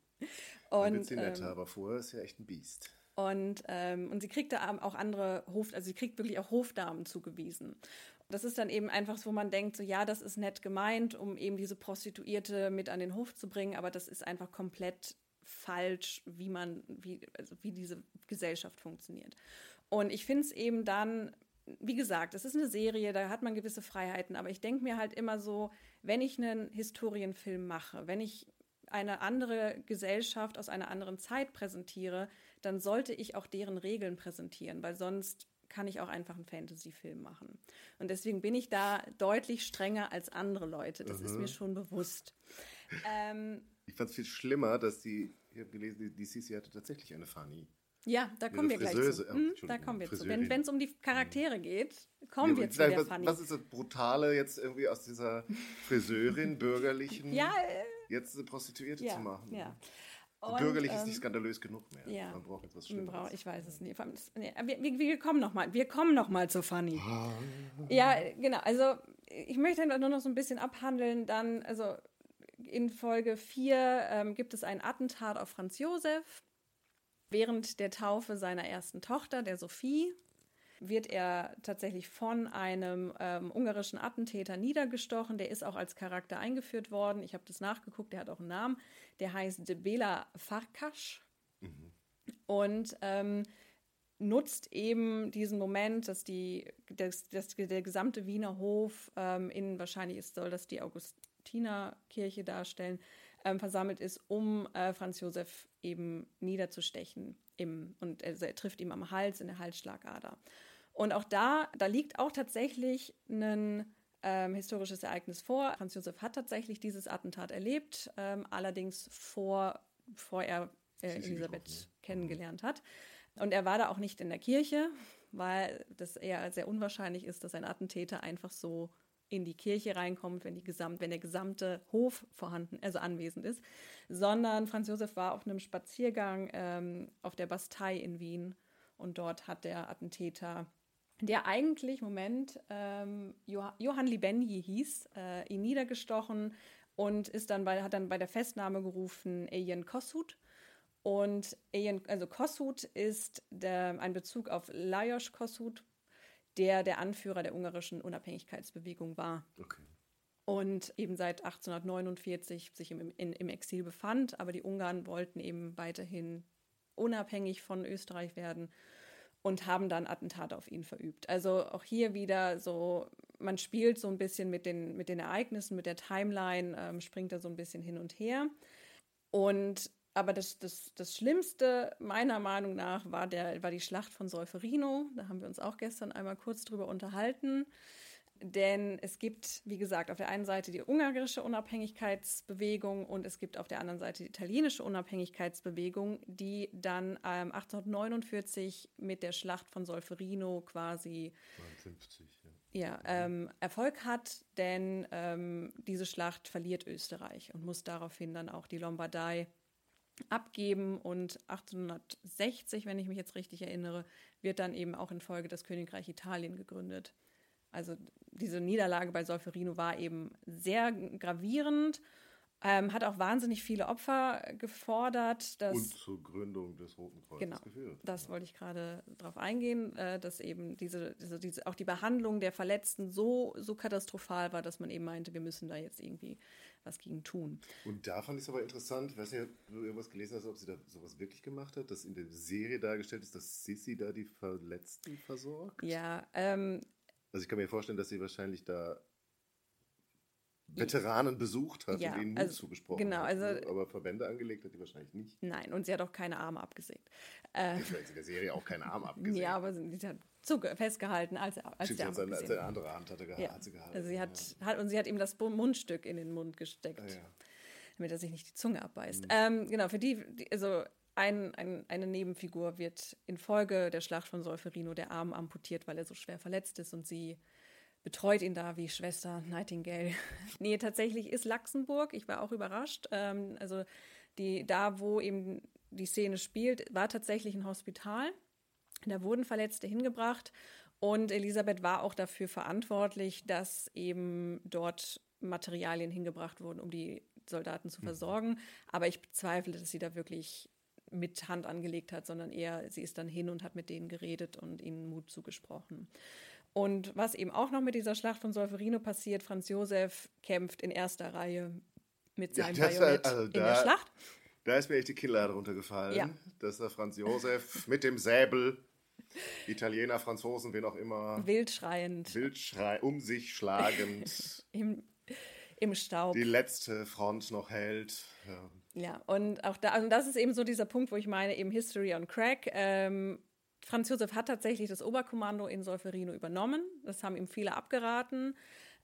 Dann wird und, sie netter, ähm, aber vorher ist sie ja echt ein Biest. Und, ähm, und sie kriegt da auch andere Hof, also sie kriegt wirklich auch Hofdamen zugewiesen. Das ist dann eben einfach so, wo man denkt, so ja, das ist nett gemeint, um eben diese Prostituierte mit an den Hof zu bringen, aber das ist einfach komplett falsch, wie man, wie, also wie diese Gesellschaft funktioniert. Und ich finde es eben dann, wie gesagt, es ist eine Serie, da hat man gewisse Freiheiten, aber ich denke mir halt immer so, wenn ich einen Historienfilm mache, wenn ich eine andere Gesellschaft aus einer anderen Zeit präsentiere, dann sollte ich auch deren Regeln präsentieren, weil sonst kann ich auch einfach einen Fantasy-Film machen. Und deswegen bin ich da deutlich strenger als andere Leute. Das mhm. ist mir schon bewusst. Ähm, ich fand es viel schlimmer, dass die, ich habe gelesen, die, Sisi hatte tatsächlich eine Fanny. Ja, da kommen wir Friseuse, gleich zu. Hm, da kommen wir zu. Wenn es um die Charaktere geht, kommen ja, wir zu der was, Fanny. Was ist das Brutale jetzt irgendwie aus dieser Friseurin, bürgerlichen, ja, äh, jetzt eine Prostituierte ja, zu machen? Ja. Und, Bürgerlich ähm, ist nicht skandalös genug mehr. Ja. Man braucht etwas Schlimmeres. Ich weiß es nicht. Wir, wir, kommen noch mal. Wir kommen noch mal zu Fanny. ja, genau. Also ich möchte nur noch so ein bisschen abhandeln. Dann, also in Folge 4 ähm, gibt es ein Attentat auf Franz Josef. Während der Taufe seiner ersten Tochter, der Sophie, wird er tatsächlich von einem ähm, ungarischen Attentäter niedergestochen. Der ist auch als Charakter eingeführt worden. Ich habe das nachgeguckt, der hat auch einen Namen. Der heißt Bela Farkas mhm. und ähm, nutzt eben diesen Moment, dass, die, dass, dass der gesamte Wiener Hof ähm, in, wahrscheinlich ist, soll das die Augustinerkirche darstellen, ähm, versammelt ist, um äh, Franz Josef eben niederzustechen. Im, und also er trifft ihm am Hals, in der Halsschlagader. Und auch da, da liegt auch tatsächlich ein ähm, historisches Ereignis vor. Franz Josef hat tatsächlich dieses Attentat erlebt, ähm, allerdings vor, bevor er äh, Elisabeth ne? kennengelernt hat. Und er war da auch nicht in der Kirche, weil das eher sehr unwahrscheinlich ist, dass ein Attentäter einfach so in die Kirche reinkommt, wenn, die gesamt, wenn der gesamte Hof vorhanden, also anwesend ist, sondern Franz Josef war auf einem Spaziergang ähm, auf der Bastei in Wien und dort hat der Attentäter, der eigentlich, Moment, ähm, Johann Libenji hieß, äh, ihn niedergestochen und ist dann bei, hat dann bei der Festnahme gerufen Ejen Kossuth. Und Ejen, also Kossuth ist der, ein Bezug auf Lajos Kossuth, der der Anführer der ungarischen Unabhängigkeitsbewegung war. Okay. Und eben seit 1849 sich im, in, im Exil befand, aber die Ungarn wollten eben weiterhin unabhängig von Österreich werden und haben dann Attentate auf ihn verübt. Also auch hier wieder so, man spielt so ein bisschen mit den, mit den Ereignissen, mit der Timeline, ähm, springt da so ein bisschen hin und her. Und aber das, das, das Schlimmste meiner Meinung nach war, der, war die Schlacht von Solferino. Da haben wir uns auch gestern einmal kurz drüber unterhalten. Denn es gibt, wie gesagt, auf der einen Seite die ungarische Unabhängigkeitsbewegung und es gibt auf der anderen Seite die italienische Unabhängigkeitsbewegung, die dann ähm, 1849 mit der Schlacht von Solferino quasi 59, ja. Ja, ähm, Erfolg hat, denn ähm, diese Schlacht verliert Österreich und muss daraufhin dann auch die Lombardei abgeben und 1860, wenn ich mich jetzt richtig erinnere, wird dann eben auch in Folge das Königreich Italien gegründet. Also diese Niederlage bei Solferino war eben sehr gravierend, ähm, hat auch wahnsinnig viele Opfer gefordert. Dass, und zur Gründung des Roten Kreuzes genau, geführt. Das ja. wollte ich gerade darauf eingehen, äh, dass eben diese, diese, diese, auch die Behandlung der Verletzten so, so katastrophal war, dass man eben meinte, wir müssen da jetzt irgendwie was gegen tun. Und da fand ich es aber interessant, ich weiß nicht, ob du irgendwas gelesen hast, ob sie da sowas wirklich gemacht hat, dass in der Serie dargestellt ist, dass Sissy da die Verletzten versorgt. Ja, ähm, Also ich kann mir vorstellen, dass sie wahrscheinlich da Veteranen besucht hat ja, und ihnen Mut also, zugesprochen genau, hat. Also, ne? aber Verbände angelegt hat die wahrscheinlich nicht. Nein, und sie hat auch keine Arme abgesägt. Äh, Vielleicht in der Serie auch keine Arme abgesägt. Ja, aber sie hat festgehalten, als, als Stimmt, der Arm als eine andere Hand hatte ja. hat sie gehalten. Also sie hat, ja. hat, und sie hat ihm das Mundstück in den Mund gesteckt, ah, ja. damit er sich nicht die Zunge abbeißt. Mhm. Ähm, genau, für die, die also ein, ein, eine Nebenfigur wird infolge der Schlacht von Solferino der Arm amputiert, weil er so schwer verletzt ist und sie betreut ihn da wie Schwester Nightingale. nee, tatsächlich ist Luxemburg, ich war auch überrascht. Ähm, also die, da, wo eben die Szene spielt, war tatsächlich ein Hospital. Da wurden Verletzte hingebracht und Elisabeth war auch dafür verantwortlich, dass eben dort Materialien hingebracht wurden, um die Soldaten zu mhm. versorgen. Aber ich bezweifle, dass sie da wirklich mit Hand angelegt hat, sondern eher sie ist dann hin und hat mit denen geredet und ihnen Mut zugesprochen. Und was eben auch noch mit dieser Schlacht von Solferino passiert, Franz Josef kämpft in erster Reihe mit seinem Ja, Bajonett also in da- der Schlacht. Da ist mir echt die Kinnlade runtergefallen, Ja. dass der Franz Josef mit dem Säbel, Italiener, Franzosen, wen auch immer, Wildschreiend Wildschrei um sich schlagend, im, im Staub. die letzte Front noch hält. Ja. Ja, und auch da, und das ist eben so dieser Punkt, wo ich meine, eben History on Crack. Ähm, Franz Josef hat tatsächlich das Oberkommando in Solferino übernommen. Das haben ihm viele abgeraten.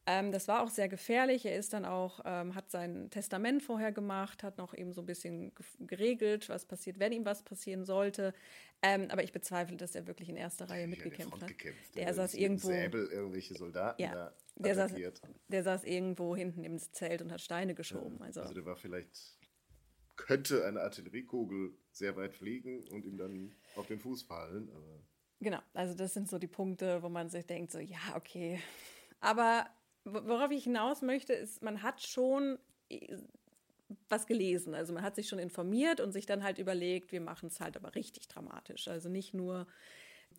Ähm, das war auch sehr gefährlich. Er ist dann auch, ähm, hat sein Testament vorher gemacht, hat noch eben so ein bisschen ge- geregelt, was passiert, wenn ihm was passieren sollte. Ähm, aber ich bezweifle, dass er wirklich in erster Reihe mitgekämpft hat. gekämpft. Der Der saß irgendwo. Säbel irgendwelche Soldaten Ja, da der saß, der saß irgendwo hinten im Zelt und hat Steine geschoben. Also, Also der war vielleicht, könnte eine Artilleriekugel sehr weit fliegen und ihm dann auf den Fuß fallen. Genau, also das sind so die Punkte, wo man sich denkt, so ja, okay. Aber wo- worauf ich hinaus möchte, ist, man hat schon äh, was gelesen. Also man hat sich schon informiert und sich dann halt überlegt, wir machen es halt aber richtig dramatisch. Also nicht nur,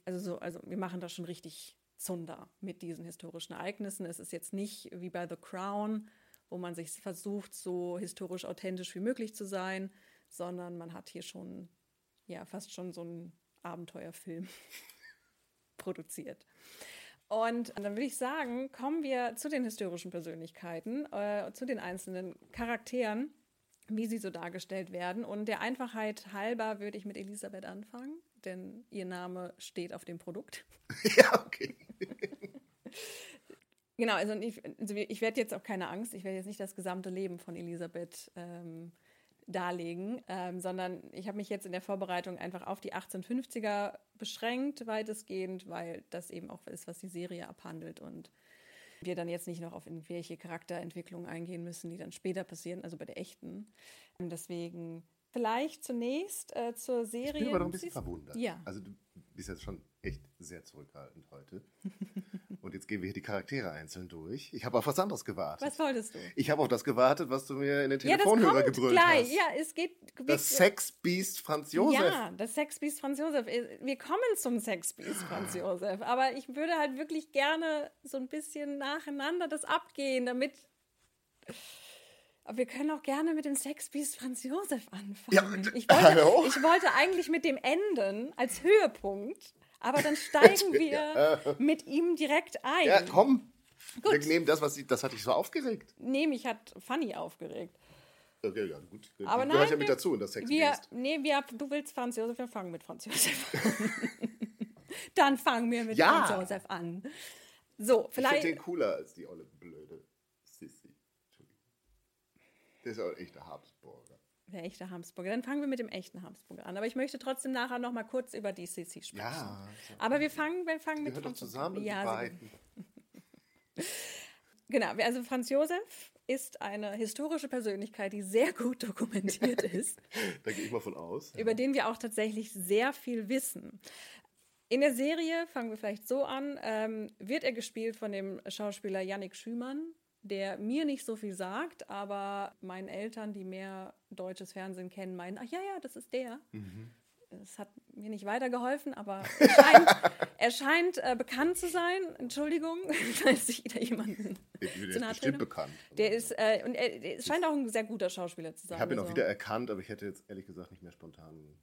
also so, also wir machen das schon richtig Zunder mit diesen historischen Ereignissen. Es ist jetzt nicht wie bei The Crown, wo man sich versucht, so historisch authentisch wie möglich zu sein, sondern man hat hier schon, ja, fast schon so einen Abenteuerfilm produziert. Und dann würde ich sagen, kommen wir zu den historischen Persönlichkeiten, äh, zu den einzelnen Charakteren, wie sie so dargestellt werden. Und der Einfachheit halber würde ich mit Elisabeth anfangen, denn ihr Name steht auf dem Produkt. ja, okay. Genau, also ich, also ich werde jetzt auch keine Angst, ich werde jetzt nicht das gesamte Leben von Elisabeth ähm, darlegen, ähm, sondern ich habe mich jetzt in der Vorbereitung einfach auf die 1850er beschränkt, weitestgehend, weil das eben auch ist, was die Serie abhandelt und wir dann jetzt nicht noch auf irgendwelche Charakterentwicklungen eingehen müssen, die dann später passieren, also bei der echten. Und deswegen vielleicht zunächst äh, zur Serie. Ich bin aber noch ein bisschen verwundert. Ja. Also du bist jetzt schon echt sehr zurückhaltend heute. Und jetzt gehen wir hier die Charaktere einzeln durch. Ich habe auf was anderes gewartet. Was wolltest du? Ich habe auf das gewartet, was du mir in den Ja, Telefonhörer kommt gebrüllt gleich. hast. Ja, es geht. Das Sexbeast Franz Josef. Ja, das Sexbeast Franz Josef. Wir kommen zum Sexbeast Franz Josef. Aber ich würde halt wirklich gerne so ein bisschen nacheinander das abgehen, damit. Aber wir können auch gerne mit dem Sexbeast Franz Josef anfangen. Ja, ich, wollte, hallo? ich wollte eigentlich mit dem enden als Höhepunkt, aber dann steigen wir mit ihm direkt ein. Ja, komm. Gut. Wir nehmen das, was ich, das hat dich so aufgeregt. Nee, mich hat Fanny aufgeregt. Okay, ja, gut. Aber gehört nein, ja mit wir- dazu in das Wir, Sexbeast. nee, wir, du willst Franz Josef, wir fangen mit Franz Josef an. Dann fangen wir mit Ja. Franz Josef an. So, Ich finde vielleicht. den cooler als die olle blöde Sissi. Der ist auch ein echter Habsburger. Der echte Habsburger. Dann fangen wir mit dem echten Habsburger an. Aber ich möchte trotzdem nachher noch mal kurz über die Sissi sprechen. Ja, Aber wir fangen, wir fangen mit doch Franz zusammen, die Ja, so- beiden. Genau, also Franz Josef ist eine historische Persönlichkeit, die sehr gut dokumentiert ist. Da gehe ich mal von aus. über den wir auch tatsächlich sehr viel wissen. In der Serie, fangen wir vielleicht so an, ähm, wird er gespielt von dem Schauspieler Yannick Schümann, der mir nicht so viel sagt, aber meinen Eltern, die mehr deutsches Fernsehen kennen, meinen, ach ja, ja, das ist der. Es hat mir nicht weitergeholfen, aber er scheint, er scheint äh, bekannt zu sein. Entschuldigung, falls ich da jemanden zu jetzt nahe bestimmt bekannt. Der ist, äh, und er, er scheint auch ein sehr guter Schauspieler zu sein. Ich habe ihn auch also- wieder erkannt, aber ich hätte jetzt ehrlich gesagt nicht mehr spontan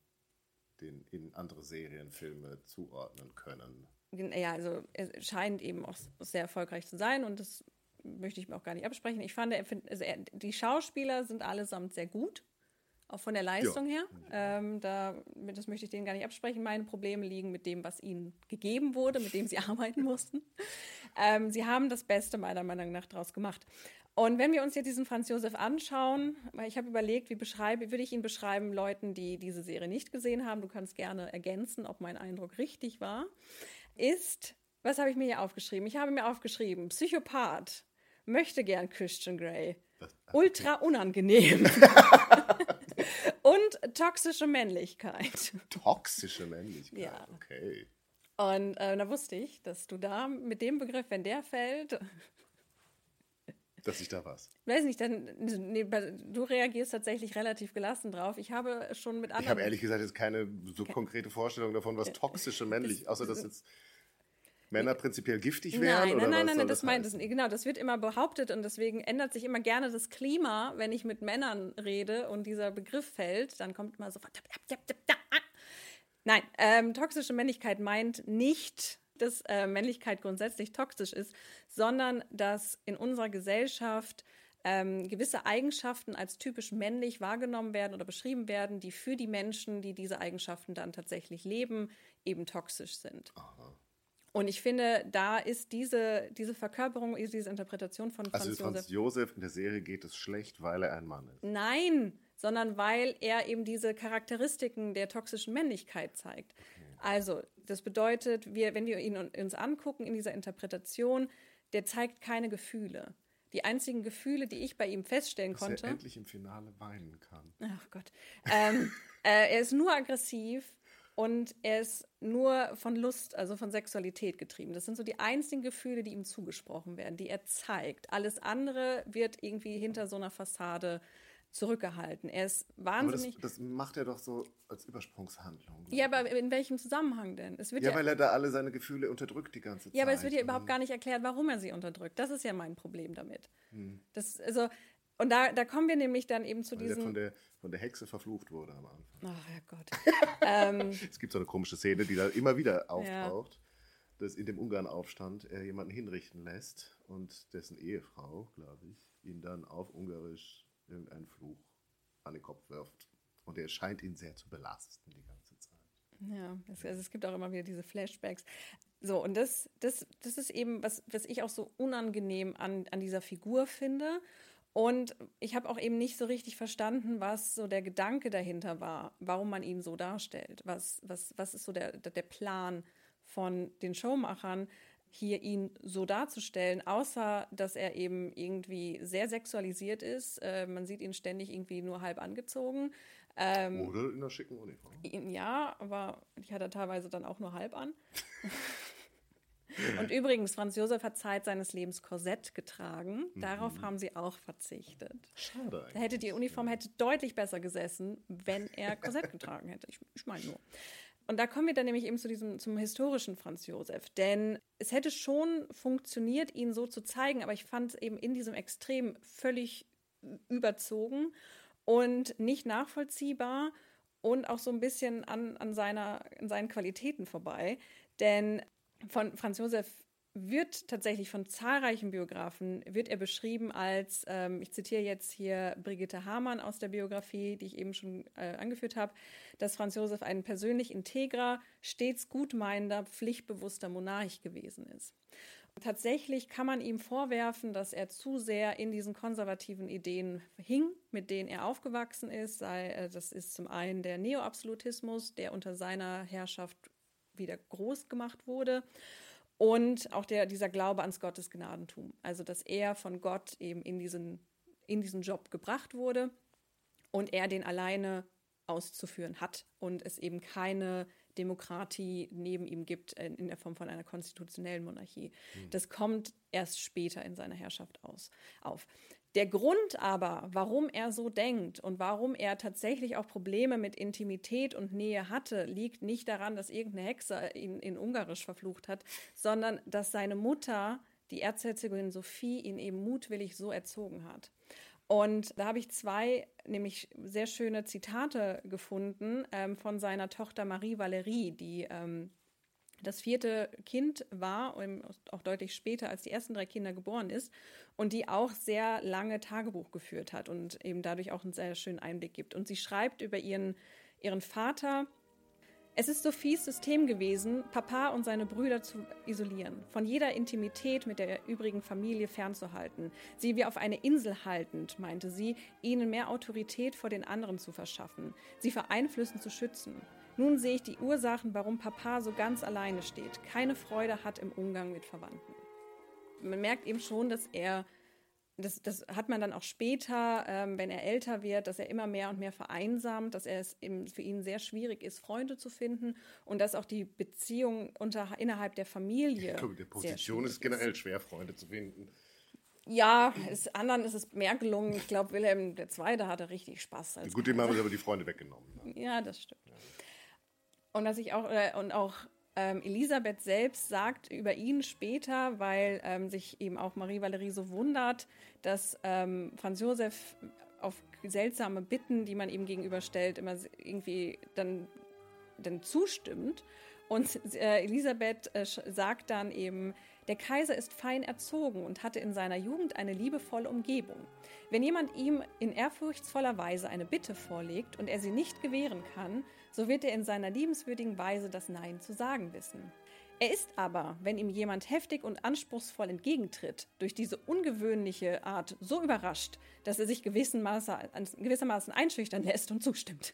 den in andere Serien, Filme zuordnen können. Ja, also er scheint eben auch sehr erfolgreich zu sein und das möchte ich mir auch gar nicht absprechen. Ich fand, also die Schauspieler sind allesamt sehr gut, auch von der Leistung her. Ähm, da, das möchte ich denen gar nicht absprechen. Meine Probleme liegen mit dem, was ihnen gegeben wurde, mit dem sie arbeiten mussten. Ähm, sie haben das Beste meiner Meinung nach daraus gemacht. Und wenn wir uns jetzt diesen Franz Josef anschauen, weil ich habe überlegt, wie beschreibe, würde ich ihn beschreiben, Leuten, die diese Serie nicht gesehen haben, du kannst gerne ergänzen, ob mein Eindruck richtig war, ist, was habe ich mir hier aufgeschrieben? Ich habe mir aufgeschrieben, Psychopath, möchte gern Christian Grey, ultra unangenehm und toxische Männlichkeit. Toxische Männlichkeit. Ja. Okay. Und äh, da wusste ich, dass du da mit dem Begriff, wenn der fällt, Dass ich da was. weiß nicht, dann nee, du reagierst tatsächlich relativ gelassen drauf. Ich habe schon mit anderen. Ich habe ehrlich gesagt jetzt keine so konkrete Vorstellung davon, was toxische männlich, außer dass jetzt Männer prinzipiell giftig Nein, wären? nein, oder nein, was nein, soll das meint es. Genau, das wird immer behauptet und deswegen ändert sich immer gerne das Klima, wenn ich mit Männern rede und dieser Begriff fällt, dann kommt immer so. Nein, ähm, toxische Männlichkeit meint nicht, dass äh, Männlichkeit grundsätzlich toxisch ist, sondern dass in unserer Gesellschaft ähm, gewisse Eigenschaften als typisch männlich wahrgenommen werden oder beschrieben werden, die für die Menschen, die diese Eigenschaften dann tatsächlich leben, eben toxisch sind. Und ich finde, da ist diese, diese Verkörperung, diese Interpretation von Franz Also Josef. Franz Josef in der Serie geht es schlecht, weil er ein Mann ist. Nein, sondern weil er eben diese Charakteristiken der toxischen Männlichkeit zeigt. Also, das bedeutet, wir, wenn wir ihn un- uns angucken in dieser Interpretation, der zeigt keine Gefühle. Die einzigen Gefühle, die ich bei ihm feststellen Dass konnte. er endlich im Finale weinen kann. Ach Gott. Ähm, äh, er ist nur aggressiv und er ist nur von Lust, also von Sexualität getrieben. Das sind so die einzigen Gefühle, die ihm zugesprochen werden, die er zeigt. Alles andere wird irgendwie hinter so einer Fassade zurückgehalten. Er ist Aber das, wahnsinnig. das macht er doch so als Übersprungshandlung. ja, aber in welchem Zusammenhang denn? Es wird Ja, ja, weil er da alle seine Gefühle unterdrückt die ganze Zeit. ja, aber es wird ja Und überhaupt gar nicht erklärt, warum er sie unterdrückt. Das ist ja mein Problem damit. Hm. Das, also, und da, da kommen wir nämlich dann eben zu Weil der diesem. von der, von der Hexe verflucht wurde am Anfang. Ach Herrgott. ähm, Es gibt so eine komische Szene, die da immer wieder auftaucht, dass in dem Ungarn-Aufstand er jemanden hinrichten lässt und dessen Ehefrau, glaube ich, ihn dann auf Ungarisch irgendeinen Fluch an den Kopf wirft. Und er scheint ihn sehr zu belasten die ganze Zeit. Ja, es, also es gibt auch immer wieder diese Flashbacks. So, und das, das, das ist eben, was, was ich auch so unangenehm an, an dieser Figur finde. Und ich habe auch eben nicht so richtig verstanden, was so der Gedanke dahinter war, warum man ihn so darstellt. Was, was, was ist so der, der Plan von den Showmachern, hier ihn so darzustellen, außer dass er eben irgendwie sehr sexualisiert ist. Äh, man sieht ihn ständig irgendwie nur halb angezogen. Ähm, Oder in einer schicken Uniform. Ja, aber die hat er teilweise dann auch nur halb an. Und übrigens, Franz Josef hat Zeit seines Lebens Korsett getragen. Darauf haben sie auch verzichtet. Schade Da hätte die Uniform hätte deutlich besser gesessen, wenn er Korsett getragen hätte. Ich, ich meine nur. Und da kommen wir dann nämlich eben zu diesem, zum historischen Franz Josef. Denn es hätte schon funktioniert, ihn so zu zeigen, aber ich fand es eben in diesem Extrem völlig überzogen und nicht nachvollziehbar und auch so ein bisschen an, an, seiner, an seinen Qualitäten vorbei. Denn von Franz Josef wird tatsächlich von zahlreichen Biografen, wird er beschrieben als, ähm, ich zitiere jetzt hier Brigitte Hamann aus der Biografie, die ich eben schon äh, angeführt habe, dass Franz Josef ein persönlich integrer, stets gutmeinender, pflichtbewusster Monarch gewesen ist. Tatsächlich kann man ihm vorwerfen, dass er zu sehr in diesen konservativen Ideen hing, mit denen er aufgewachsen ist. Sei, äh, das ist zum einen der Neoabsolutismus, der unter seiner Herrschaft wieder groß gemacht wurde. Und auch der, dieser Glaube ans Gottesgnadentum. Also, dass er von Gott eben in diesen, in diesen Job gebracht wurde und er den alleine auszuführen hat und es eben keine Demokratie neben ihm gibt in, in der Form von einer konstitutionellen Monarchie. Das kommt erst später in seiner Herrschaft aus, auf. Der Grund aber, warum er so denkt und warum er tatsächlich auch Probleme mit Intimität und Nähe hatte, liegt nicht daran, dass irgendeine Hexe ihn in Ungarisch verflucht hat, sondern dass seine Mutter, die Erzherzogin Sophie, ihn eben mutwillig so erzogen hat. Und da habe ich zwei nämlich sehr schöne Zitate gefunden ähm, von seiner Tochter Marie Valerie, die ähm, das vierte Kind war, auch deutlich später als die ersten drei Kinder geboren ist und die auch sehr lange Tagebuch geführt hat und eben dadurch auch einen sehr schönen Einblick gibt. Und sie schreibt über ihren, ihren Vater, es ist Sophies System gewesen, Papa und seine Brüder zu isolieren, von jeder Intimität mit der übrigen Familie fernzuhalten, sie wie auf eine Insel haltend, meinte sie, ihnen mehr Autorität vor den anderen zu verschaffen, sie vor Einflüssen zu schützen. Nun sehe ich die Ursachen, warum Papa so ganz alleine steht, keine Freude hat im Umgang mit Verwandten. Man merkt eben schon, dass er das, das, hat man dann auch später, ähm, wenn er älter wird, dass er immer mehr und mehr vereinsamt, dass er es eben für ihn sehr schwierig ist, Freunde zu finden und dass auch die Beziehung unter, innerhalb der Familie. Ich glaube, der sehr Position ist generell schwer, Freunde zu finden. Ja, es, anderen ist es mehr gelungen. Ich glaube, Wilhelm II. hatte richtig Spaß. Gut, dem haben sie aber die Freunde weggenommen. Ne? ja, das stimmt. Und dass ich auch, äh, und auch Ähm, Elisabeth selbst sagt über ihn später, weil ähm, sich eben auch Marie Valerie so wundert, dass ähm, Franz Josef auf seltsame Bitten, die man ihm gegenüberstellt, immer irgendwie dann, dann zustimmt. Und äh, Elisabeth äh, sagt dann eben, der Kaiser ist fein erzogen und hatte in seiner Jugend eine liebevolle Umgebung. Wenn jemand ihm in ehrfurchtsvoller Weise eine Bitte vorlegt und er sie nicht gewähren kann, so wird er in seiner liebenswürdigen Weise das Nein zu sagen wissen. Er ist aber, wenn ihm jemand heftig und anspruchsvoll entgegentritt, durch diese ungewöhnliche Art so überrascht, dass er sich gewissermaßen einschüchtern lässt und zustimmt.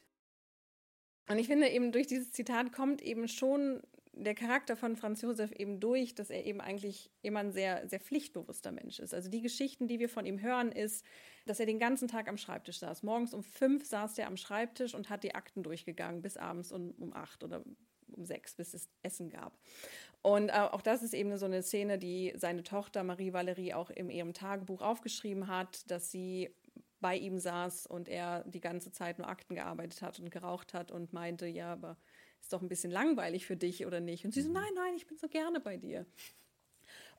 Und ich finde eben durch dieses Zitat kommt eben schon der Charakter von Franz Josef eben durch, dass er eben eigentlich immer ein sehr, sehr pflichtbewusster Mensch ist. Also die Geschichten, die wir von ihm hören, ist, dass er den ganzen Tag am Schreibtisch saß. Morgens um fünf saß er am Schreibtisch und hat die Akten durchgegangen bis abends um, um acht oder um sechs, bis es Essen gab. Und äh, auch das ist eben so eine Szene, die seine Tochter Marie Valerie auch in ihrem Tagebuch aufgeschrieben hat, dass sie bei ihm saß und er die ganze Zeit nur Akten gearbeitet hat und geraucht hat und meinte, ja, aber ist doch ein bisschen langweilig für dich oder nicht? Und sie so, mhm. nein, nein, ich bin so gerne bei dir.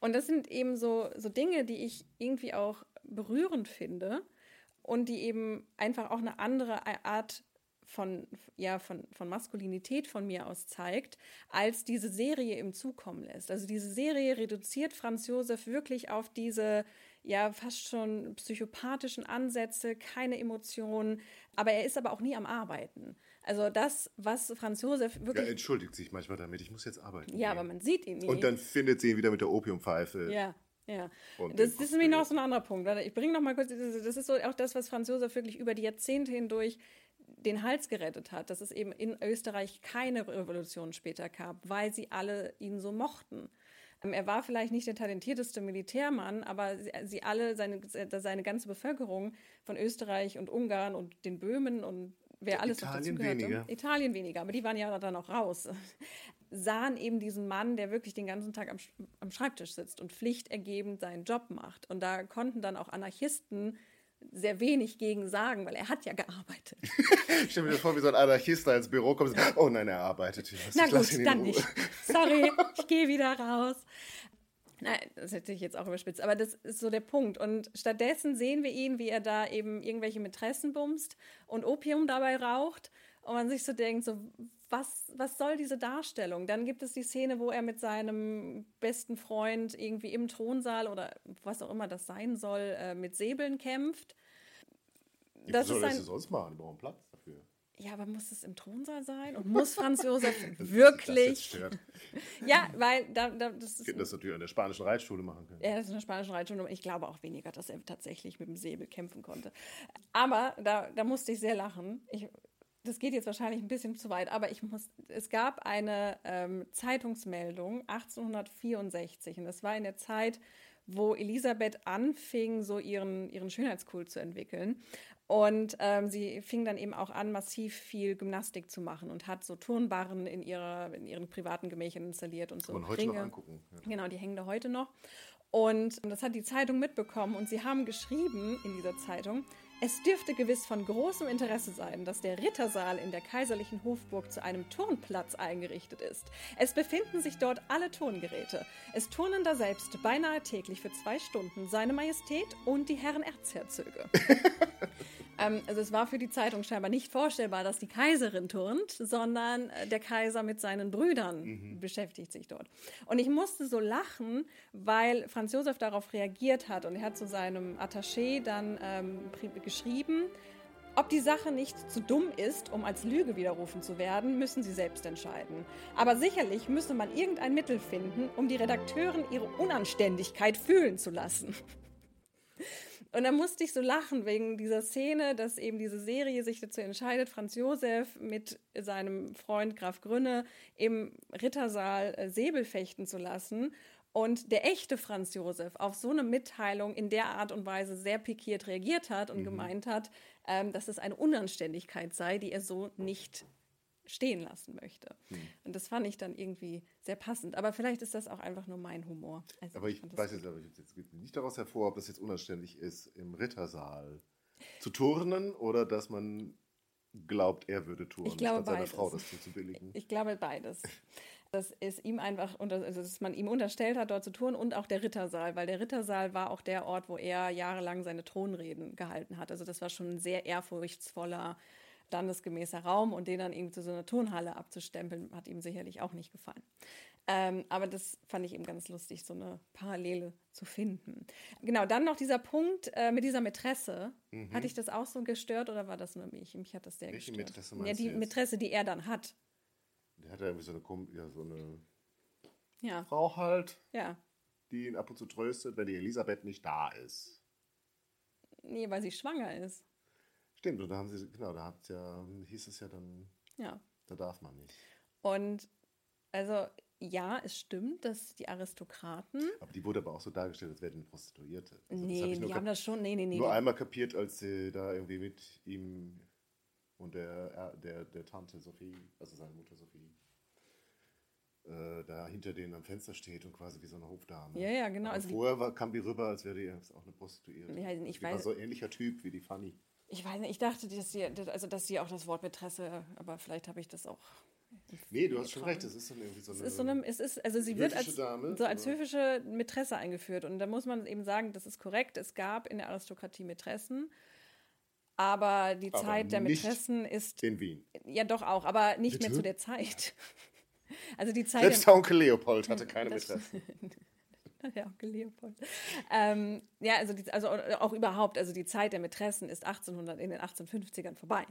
Und das sind eben so, so Dinge, die ich irgendwie auch berührend finde und die eben einfach auch eine andere Art von, ja, von, von Maskulinität von mir aus zeigt, als diese Serie im Zukommen lässt. Also diese Serie reduziert Franz Josef wirklich auf diese ja fast schon psychopathischen Ansätze, keine Emotionen, aber er ist aber auch nie am Arbeiten. Also das, was Franz Josef wirklich. Er entschuldigt sich manchmal damit, ich muss jetzt arbeiten. Ja, gehen. aber man sieht ihn nie. Und dann findet sie ihn wieder mit der Opiumpfeife. Ja. Ja, das, das ist nämlich noch so ein anderer Punkt. Ich bringe noch mal kurz, das ist so auch das, was Franz Josef wirklich über die Jahrzehnte hindurch den Hals gerettet hat, dass es eben in Österreich keine Revolution später gab, weil sie alle ihn so mochten. Ähm, er war vielleicht nicht der talentierteste Militärmann, aber sie, sie alle, seine, seine ganze Bevölkerung von Österreich und Ungarn und den Böhmen und wer alles Italien noch dazu gehörte, weniger. Italien weniger, aber die waren ja dann auch raus, sahen eben diesen Mann, der wirklich den ganzen Tag am, am Schreibtisch sitzt und pflichtergebend seinen Job macht. Und da konnten dann auch Anarchisten sehr wenig gegen sagen, weil er hat ja gearbeitet. ich stelle mir das vor, wie so ein Anarchist da ins Büro kommt und sagt, oh nein, er arbeitet. hier. Na gut, dann nicht. Sorry, ich gehe wieder raus. Nein, das hätte ich jetzt auch überspitzt, aber das ist so der Punkt. Und stattdessen sehen wir ihn, wie er da eben irgendwelche Mätressen bumst und Opium dabei raucht und man sich so denkt, so, was, was soll diese Darstellung? Dann gibt es die Szene, wo er mit seinem besten Freund irgendwie im Thronsaal oder was auch immer das sein soll, äh, mit Säbeln kämpft. Das soll das sonst machen? Die brauchen Platz dafür. Ja, aber muss es im Thronsaal sein? Und muss Franz Josef wirklich? ja, weil da, da, das ist. Das natürlich an der spanischen Reitschule machen können. Ja, das ist eine spanische Reitschule. Ich glaube auch weniger, dass er tatsächlich mit dem Säbel kämpfen konnte. Aber da, da musste ich sehr lachen. Ich, das geht jetzt wahrscheinlich ein bisschen zu weit, aber ich muss, es gab eine ähm, Zeitungsmeldung 1864 und das war in der Zeit, wo Elisabeth anfing, so ihren, ihren Schönheitskult zu entwickeln. Und ähm, sie fing dann eben auch an, massiv viel Gymnastik zu machen und hat so Turnbarren in, ihrer, in ihren privaten Gemächern installiert und so. Kann man heute Ringe. noch angucken. Ja. Genau, die hängen da heute noch. Und das hat die Zeitung mitbekommen und sie haben geschrieben in dieser Zeitung, es dürfte gewiss von großem Interesse sein, dass der Rittersaal in der kaiserlichen Hofburg zu einem Turnplatz eingerichtet ist. Es befinden sich dort alle Turngeräte. Es turnen da selbst beinahe täglich für zwei Stunden seine Majestät und die Herren Erzherzöge. Ähm, also es war für die Zeitung scheinbar nicht vorstellbar, dass die Kaiserin turnt, sondern äh, der Kaiser mit seinen Brüdern mhm. beschäftigt sich dort. Und ich musste so lachen, weil Franz Josef darauf reagiert hat und er hat zu seinem Attaché dann ähm, geschrieben, ob die Sache nicht zu dumm ist, um als Lüge widerrufen zu werden, müssen Sie selbst entscheiden. Aber sicherlich müsse man irgendein Mittel finden, um die Redakteuren ihre Unanständigkeit fühlen zu lassen. Und da musste ich so lachen wegen dieser Szene, dass eben diese Serie sich dazu entscheidet, Franz Josef mit seinem Freund Graf Grünne im Rittersaal äh, Säbel fechten zu lassen. Und der echte Franz Josef auf so eine Mitteilung in der Art und Weise sehr pikiert reagiert hat und mhm. gemeint hat, ähm, dass es eine Unanständigkeit sei, die er so nicht stehen lassen möchte. Hm. Und das fand ich dann irgendwie sehr passend. Aber vielleicht ist das auch einfach nur mein Humor. Also aber ich, ich weiß jetzt, aber jetzt geht nicht daraus hervor, ob das jetzt unanständig ist, im Rittersaal zu turnen oder dass man glaubt, er würde turnen, ich glaube seiner Frau das zu billigen. Ich glaube beides. dass es ihm einfach, also dass man ihm unterstellt hat, dort zu tun und auch der Rittersaal, weil der Rittersaal war auch der Ort, wo er jahrelang seine Thronreden gehalten hat. Also das war schon ein sehr ehrfurchtsvoller, standesgemäßer Raum und den dann irgendwie zu so einer Turnhalle abzustempeln, hat ihm sicherlich auch nicht gefallen. Ähm, aber das fand ich eben ganz lustig, so eine Parallele zu finden. Genau, dann noch dieser Punkt äh, mit dieser Mätresse. Mhm. Hatte ich das auch so gestört oder war das nur mich? Mich hat das sehr Welche gestört. Mätresse meinst ja, die Mätresse, die er dann hat. Der hat ja irgendwie so eine, ja, so eine ja. Frau halt, ja. die ihn ab und zu tröstet, wenn die Elisabeth nicht da ist. Nee, weil sie schwanger ist. Stimmt, und da haben sie, genau, da hat ja, hieß es ja dann, ja. da darf man nicht. Und also ja, es stimmt, dass die Aristokraten. Aber die wurde aber auch so dargestellt, als wären Prostituierte. Also nee, die haben das schon. Nee, nee, nee. Nur einmal kapiert, als sie da irgendwie mit ihm und der, der, der Tante Sophie, also seine Mutter Sophie, äh, da hinter denen am Fenster steht und quasi wie so eine Hofdame. Ja, ja, genau. Also vorher war, kam die rüber, als wäre die auch eine Prostituierte. Ja, ich die weiß. war so ein ähnlicher Typ wie die Fanny. Ich weiß nicht, ich dachte, dass sie, also, dass sie auch das Wort Mätresse, aber vielleicht habe ich das auch Nee, du hast schon recht, es ist dann irgendwie so eine. Es ist so eine, es ist, also sie wird als, Dame, so als höfische Mätresse eingeführt. Und da muss man eben sagen, das ist korrekt. Es gab in der Aristokratie Mätressen. Aber die aber Zeit der Mätressen ist. In Wien. Ja, doch auch, aber nicht Bitte? mehr zu der Zeit. Also die Zeit. Selbst der Onkel Leopold hatte keine Mätressen. ja, Onkel Leopold. Ähm, ja, also, die, also auch überhaupt, also die Zeit der Mätressen ist 1800, in den 1850ern vorbei.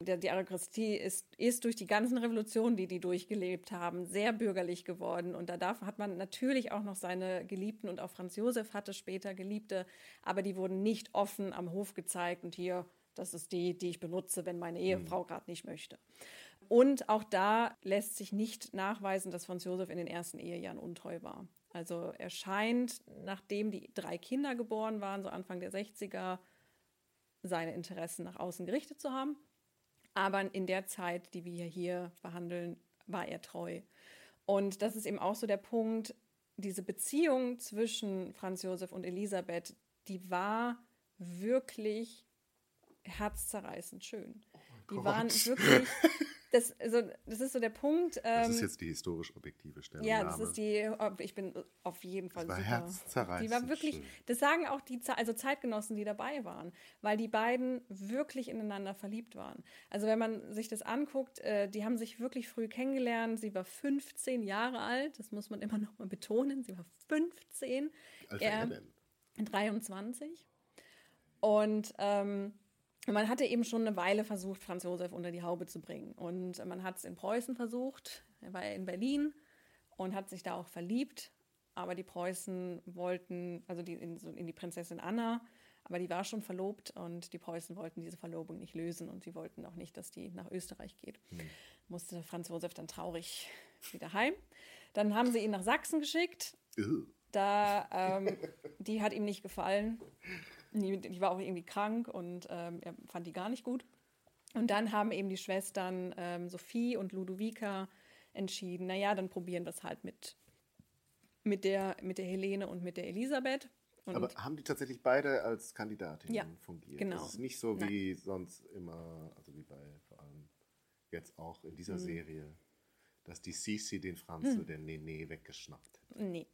Der, die Aristokratie ist, ist durch die ganzen Revolutionen, die die durchgelebt haben, sehr bürgerlich geworden. Und da darf, hat man natürlich auch noch seine Geliebten und auch Franz Josef hatte später Geliebte, aber die wurden nicht offen am Hof gezeigt und hier, das ist die, die ich benutze, wenn meine Ehefrau mhm. gerade nicht möchte. Und auch da lässt sich nicht nachweisen, dass Franz Josef in den ersten Ehejahren untreu war. Also er scheint, nachdem die drei Kinder geboren waren, so Anfang der 60er, seine Interessen nach außen gerichtet zu haben. Aber in der Zeit, die wir hier behandeln, war er treu. Und das ist eben auch so der Punkt, diese Beziehung zwischen Franz Josef und Elisabeth, die war wirklich herzzerreißend schön. Oh die Gott. waren wirklich das, also, das ist so der Punkt. Ähm, das ist ähm, jetzt die historisch objektive Stellungnahme. Ja, das ist die, ich bin auf jeden Fall das war super. Herzzerreißend. Die war wirklich, das sagen auch die also Zeitgenossen, die dabei waren, weil die beiden wirklich ineinander verliebt waren. Also wenn man sich das anguckt, äh, die haben sich wirklich früh kennengelernt. Sie war 15 Jahre alt, das muss man immer noch mal betonen. Sie war 15. Wie alt er denn? 23. Und ähm, man hatte eben schon eine Weile versucht, Franz Josef unter die Haube zu bringen. Und man hat es in Preußen versucht. Er war ja in Berlin und hat sich da auch verliebt. Aber die Preußen wollten, also die, in, in, die Prinzessin Anna, aber die war schon verlobt und die Preußen wollten diese Verlobung nicht lösen und sie wollten auch nicht, dass die nach Österreich geht. Mhm. Musste Franz Josef dann traurig wieder heim. Dann haben sie ihn nach Sachsen geschickt. Da, ähm, die hat ihm nicht gefallen. Die, die war auch irgendwie krank und ähm, er fand die gar nicht gut. Und dann haben eben die Schwestern ähm, Sophie und Ludovica entschieden, naja, dann probieren wir es halt mit, mit, der, mit der Helene und mit der Elisabeth. Und Aber haben die tatsächlich beide als Kandidatinnen ja, fungiert? Genau. Das ist nicht so wie Nein. sonst immer, also wie bei vor allem jetzt auch in dieser mhm. Serie, dass die Sisi den Franz mhm. den Nene weggeschnappt Nee.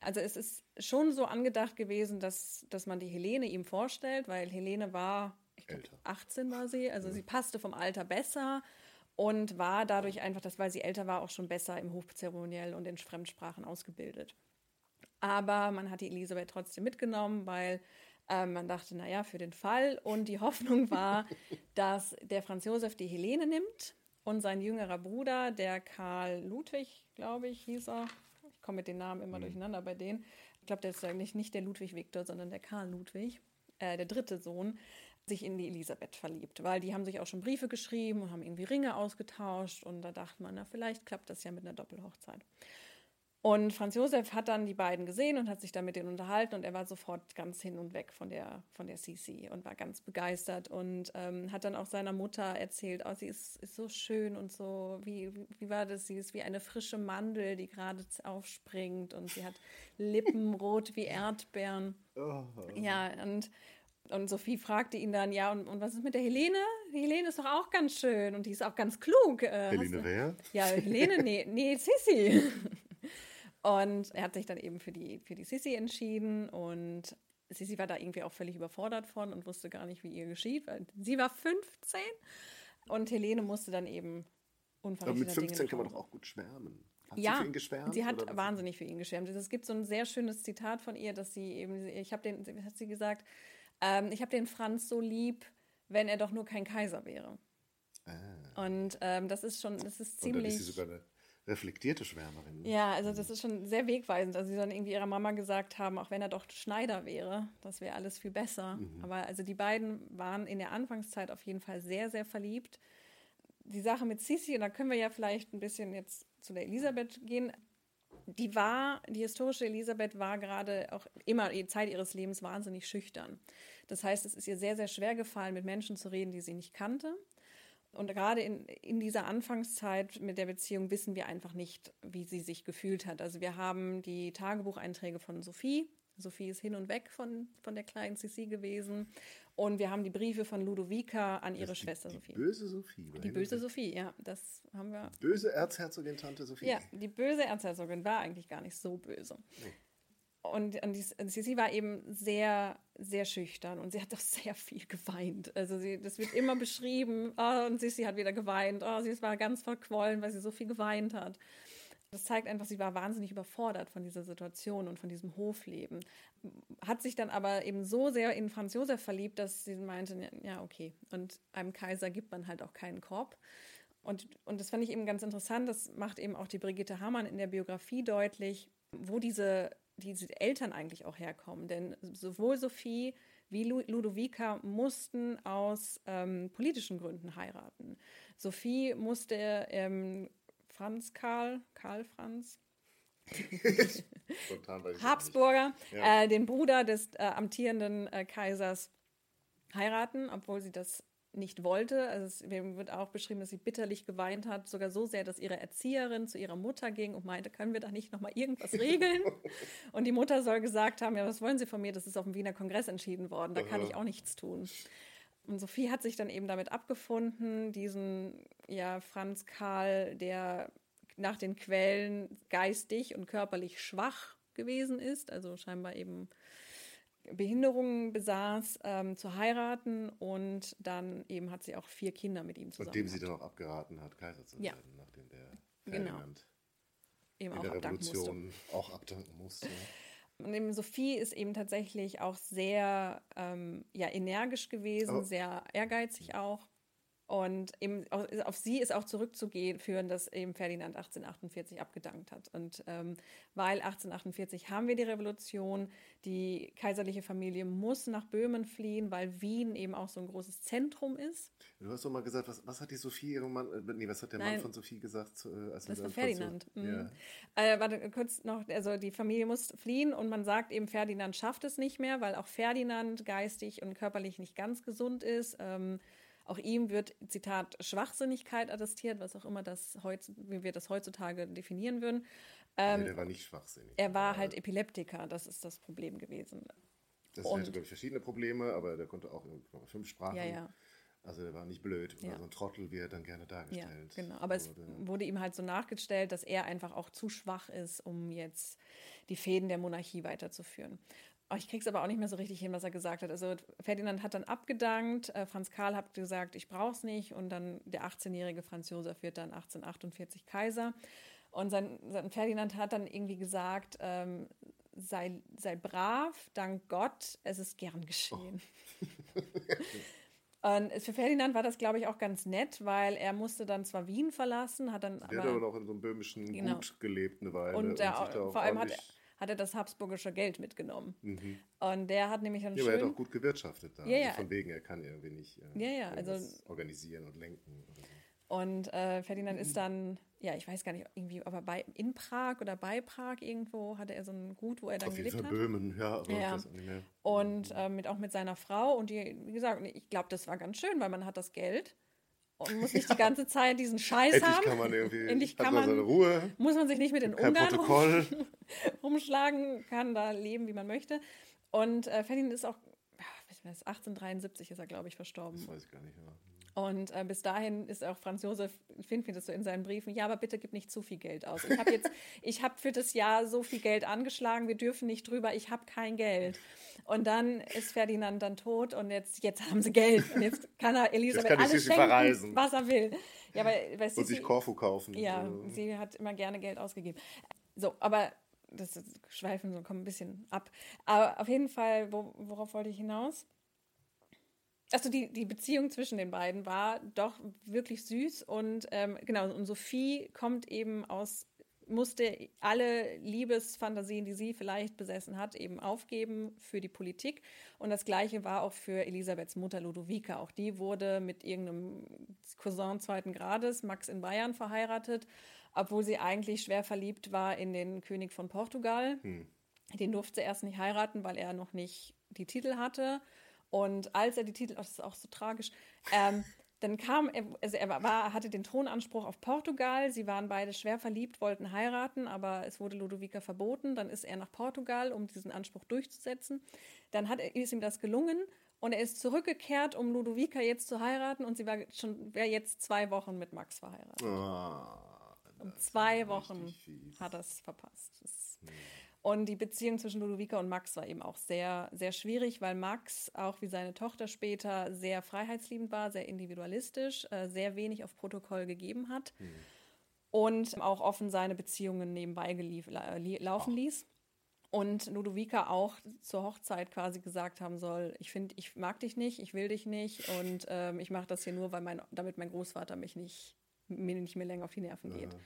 Also es ist schon so angedacht gewesen, dass, dass man die Helene ihm vorstellt, weil Helene war, glaub, 18 war sie, also ja. sie passte vom Alter besser und war dadurch einfach, dass, weil sie älter war, auch schon besser im Hofzeremoniell und in Fremdsprachen ausgebildet. Aber man hat die Elisabeth trotzdem mitgenommen, weil ähm, man dachte, naja, für den Fall. Und die Hoffnung war, dass der Franz Josef die Helene nimmt und sein jüngerer Bruder, der Karl Ludwig, glaube ich, hieß er, komme mit den Namen immer mhm. durcheinander bei denen. Ich glaube, der ist eigentlich nicht der Ludwig Viktor, sondern der Karl Ludwig, äh, der dritte Sohn, sich in die Elisabeth verliebt, weil die haben sich auch schon Briefe geschrieben und haben irgendwie Ringe ausgetauscht und da dachte man, na, vielleicht klappt das ja mit einer Doppelhochzeit. Und Franz Josef hat dann die beiden gesehen und hat sich dann mit denen unterhalten und er war sofort ganz hin und weg von der, von der Sisi und war ganz begeistert und ähm, hat dann auch seiner Mutter erzählt, oh, sie ist, ist so schön und so, wie, wie war das? Sie ist wie eine frische Mandel, die gerade aufspringt und sie hat Lippen rot wie Erdbeeren. Oh. Ja, und Und Sophie fragte ihn dann, ja, und, und was ist mit der Helene? Die Helene ist doch auch ganz schön und die ist auch ganz klug. Äh, Helene wer? Ja, Helene, nee, nee, Sissi. Und er hat sich dann eben für die, für die Sissi entschieden und Sissi war da irgendwie auch völlig überfordert von und wusste gar nicht, wie ihr geschieht, weil sie war 15 und Helene musste dann eben Aber mit 15 Dinge kann man doch auch gut schwärmen. Hat ja, sie für ihn geschwärmt? Sie hat wahnsinnig für ihn geschwärmt. Es gibt so ein sehr schönes Zitat von ihr, dass sie eben, ich habe den, hat sie gesagt, ähm, ich habe den Franz so lieb, wenn er doch nur kein Kaiser wäre. Ah. Und ähm, das ist schon, das ist ziemlich. Und dann ist sie sogar eine reflektierte Schwärmerin. Ja, also das ist schon sehr wegweisend. Also sie dann irgendwie ihrer Mama gesagt haben, auch wenn er doch Schneider wäre, das wäre alles viel besser. Mhm. Aber also die beiden waren in der Anfangszeit auf jeden Fall sehr, sehr verliebt. Die Sache mit Sisi, und da können wir ja vielleicht ein bisschen jetzt zu der Elisabeth gehen. Die war, die historische Elisabeth war gerade auch immer die Zeit ihres Lebens wahnsinnig schüchtern. Das heißt, es ist ihr sehr, sehr schwer gefallen, mit Menschen zu reden, die sie nicht kannte. Und gerade in, in dieser Anfangszeit mit der Beziehung wissen wir einfach nicht, wie sie sich gefühlt hat. Also wir haben die Tagebucheinträge von Sophie. Sophie ist hin und weg von, von der kleinen Sissi gewesen. Und wir haben die Briefe von Ludovica an ihre Schwester die Sophie. Die böse Sophie. Die böse Sophie, ja, das haben wir. Böse Erzherzogin Tante Sophie. Ja, die böse Erzherzogin war eigentlich gar nicht so böse. Nee. Und, und, die, sie war eben sehr, sehr schüchtern und sie hat auch sehr viel geweint. Also sie, das wird immer beschrieben, oh, und Sissi hat wieder geweint, oh, sie war ganz verquollen, weil sie so viel geweint hat. Das zeigt einfach, sie war wahnsinnig überfordert von dieser Situation und von diesem Hofleben. Hat sich dann aber eben so sehr in Franz Josef verliebt, dass sie meinte, ja, okay. Und einem Kaiser gibt man halt auch keinen Korb. Und, und das fand ich eben ganz interessant. Das macht eben auch die Brigitte Hamann in der Biografie deutlich, wo diese diese Eltern eigentlich auch herkommen. Denn sowohl Sophie wie Ludovica mussten aus ähm, politischen Gründen heiraten. Sophie musste ähm, Franz Karl, Karl Franz, Habsburger, ja. äh, den Bruder des äh, amtierenden äh, Kaisers, heiraten, obwohl sie das nicht wollte. Also es wird auch beschrieben, dass sie bitterlich geweint hat, sogar so sehr, dass ihre Erzieherin zu ihrer Mutter ging und meinte, können wir da nicht noch mal irgendwas regeln? und die Mutter soll gesagt haben, ja, was wollen Sie von mir? Das ist auf dem Wiener Kongress entschieden worden, da kann ich auch nichts tun. Und Sophie hat sich dann eben damit abgefunden, diesen ja Franz Karl, der nach den Quellen geistig und körperlich schwach gewesen ist, also scheinbar eben Behinderungen besaß, ähm, zu heiraten und dann eben hat sie auch vier Kinder mit ihm zusammen. Und dem sie dann auch abgeraten hat, Kaiser zu werden, ja. nachdem der Ferdinand genau. eben in auch der Revolution auch abdanken musste. Und eben Sophie ist eben tatsächlich auch sehr ähm, ja, energisch gewesen, oh. sehr ehrgeizig auch. Und eben auf sie ist auch zurückzuführen, dass eben Ferdinand 1848 abgedankt hat. Und ähm, weil 1848 haben wir die Revolution, die kaiserliche Familie muss nach Böhmen fliehen, weil Wien eben auch so ein großes Zentrum ist. Du hast doch mal gesagt, was, was hat die Sophie ihrem Mann, äh, nee, was hat der Nein, Mann von Sophie gesagt? Äh, als das war Ferdinand. Mhm. ja. äh, warte, kurz noch, also die Familie muss fliehen und man sagt eben, Ferdinand schafft es nicht mehr, weil auch Ferdinand geistig und körperlich nicht ganz gesund ist. Ähm, auch ihm wird, Zitat, Schwachsinnigkeit attestiert, was auch immer das heutz, wie wir das heutzutage definieren würden. Ähm, nee, der war nicht schwachsinnig. Er war halt Epileptiker, das ist das Problem gewesen. Das und, hatte, glaube ich, verschiedene Probleme, aber der konnte auch fünf Sprachen. Ja, ja. Also der war nicht blöd, ja. so ein Trottel, wie er dann gerne dargestellt Ja, genau. Aber wurde. es wurde ihm halt so nachgestellt, dass er einfach auch zu schwach ist, um jetzt die Fäden der Monarchie weiterzuführen. Oh, ich krieg's aber auch nicht mehr so richtig hin, was er gesagt hat. Also Ferdinand hat dann abgedankt, äh, Franz Karl hat gesagt, ich brauch's nicht und dann der 18-jährige Franz Josef wird dann 1848 Kaiser. Und sein, sein Ferdinand hat dann irgendwie gesagt, ähm, sei, sei brav, dank Gott, es ist gern geschehen. Oh. Und für Ferdinand war das, glaube ich, auch ganz nett, weil er musste dann zwar Wien verlassen, hat dann der aber... Hat aber noch in so einem böhmischen genau. Gut gelebt eine Weile. Und, der, und vor allem hat er hat er das habsburgische Geld mitgenommen. Mhm. Und der hat nämlich dann ja, schön... aber er hat auch gut gewirtschaftet da. Ja, ja. Also von wegen, er kann irgendwie nicht äh, ja, ja, also, organisieren und lenken. So. Und äh, Ferdinand mhm. ist dann, ja, ich weiß gar nicht, irgendwie, aber bei, in Prag oder bei Prag irgendwo hatte er so ein Gut, wo er dann Auf gelebt jeden Fall hat. Böhmen, ja, aber ja. Mehr. Und äh, mit, auch mit seiner Frau und die, wie gesagt, ich glaube, das war ganz schön, weil man hat das Geld und muss nicht die ganze Zeit diesen Scheiß Endlich haben. Kann man irgendwie, Endlich kann man, seine Ruhe. Muss man sich nicht mit den Ungarn rum, rumschlagen, kann da leben, wie man möchte. Und äh, Ferdinand ist auch, weiß, 1873 ist er, glaube ich, verstorben. Das weiß ich gar nicht, ja. Und äh, bis dahin ist auch Franz Josef Finfried das so in seinen Briefen, ja, aber bitte gib nicht zu viel Geld aus. Ich habe jetzt, ich habe für das Jahr so viel Geld angeschlagen, wir dürfen nicht drüber, ich habe kein Geld. Und dann ist Ferdinand dann tot und jetzt, jetzt haben sie Geld. Und jetzt kann er Elisabeth kann alles schenken, verreisen. was er will. Ja, aber, weil Und Sissi- sich Korfu kaufen. ja, So. sie hat immer gerne Geld ausgegeben. So, aber das schweifen so, kommen ein bisschen ab. Aber auf jeden Fall, wo, worauf wollte ich hinaus? Also die, die Beziehung zwischen den beiden war doch wirklich süß und ähm, genau, und Sophie kommt eben aus, musste alle Liebesfantasien, die sie vielleicht besessen hat, eben aufgeben für die Politik. Und das gleiche war auch für Elisabeths Mutter Ludovica. Auch die wurde mit irgendeinem Cousin zweiten Grades, Max in Bayern, verheiratet, obwohl sie eigentlich schwer verliebt war in den König von Portugal. Den durfte sie erst nicht heiraten, weil er noch nicht die Titel hatte. Und als er die Titel, oh, das ist auch so tragisch, ähm, dann kam, er, also er war, hatte den Thronanspruch auf Portugal. Sie waren beide schwer verliebt, wollten heiraten, aber es wurde Ludovica verboten. Dann ist er nach Portugal, um diesen Anspruch durchzusetzen. Dann hat, er- ist ihm das gelungen und er ist zurückgekehrt, um Ludovica jetzt zu heiraten. Und sie war schon, wäre jetzt zwei Wochen mit Max verheiratet. Ah, Um zwei Wochen hat er es verpasst. Das und die Beziehung zwischen Ludovica und Max war eben auch sehr, sehr schwierig, weil Max, auch wie seine Tochter später, sehr freiheitsliebend war, sehr individualistisch, äh, sehr wenig auf Protokoll gegeben hat und auch offen seine Beziehungen nebenbei laufen ließ. Und Ludovica auch zur Hochzeit quasi gesagt haben soll, ich finde, ich mag dich nicht, ich will dich nicht und ähm, ich mache das hier nur, weil mein, damit mein Großvater mich nicht, mir nicht mehr länger auf die Nerven geht.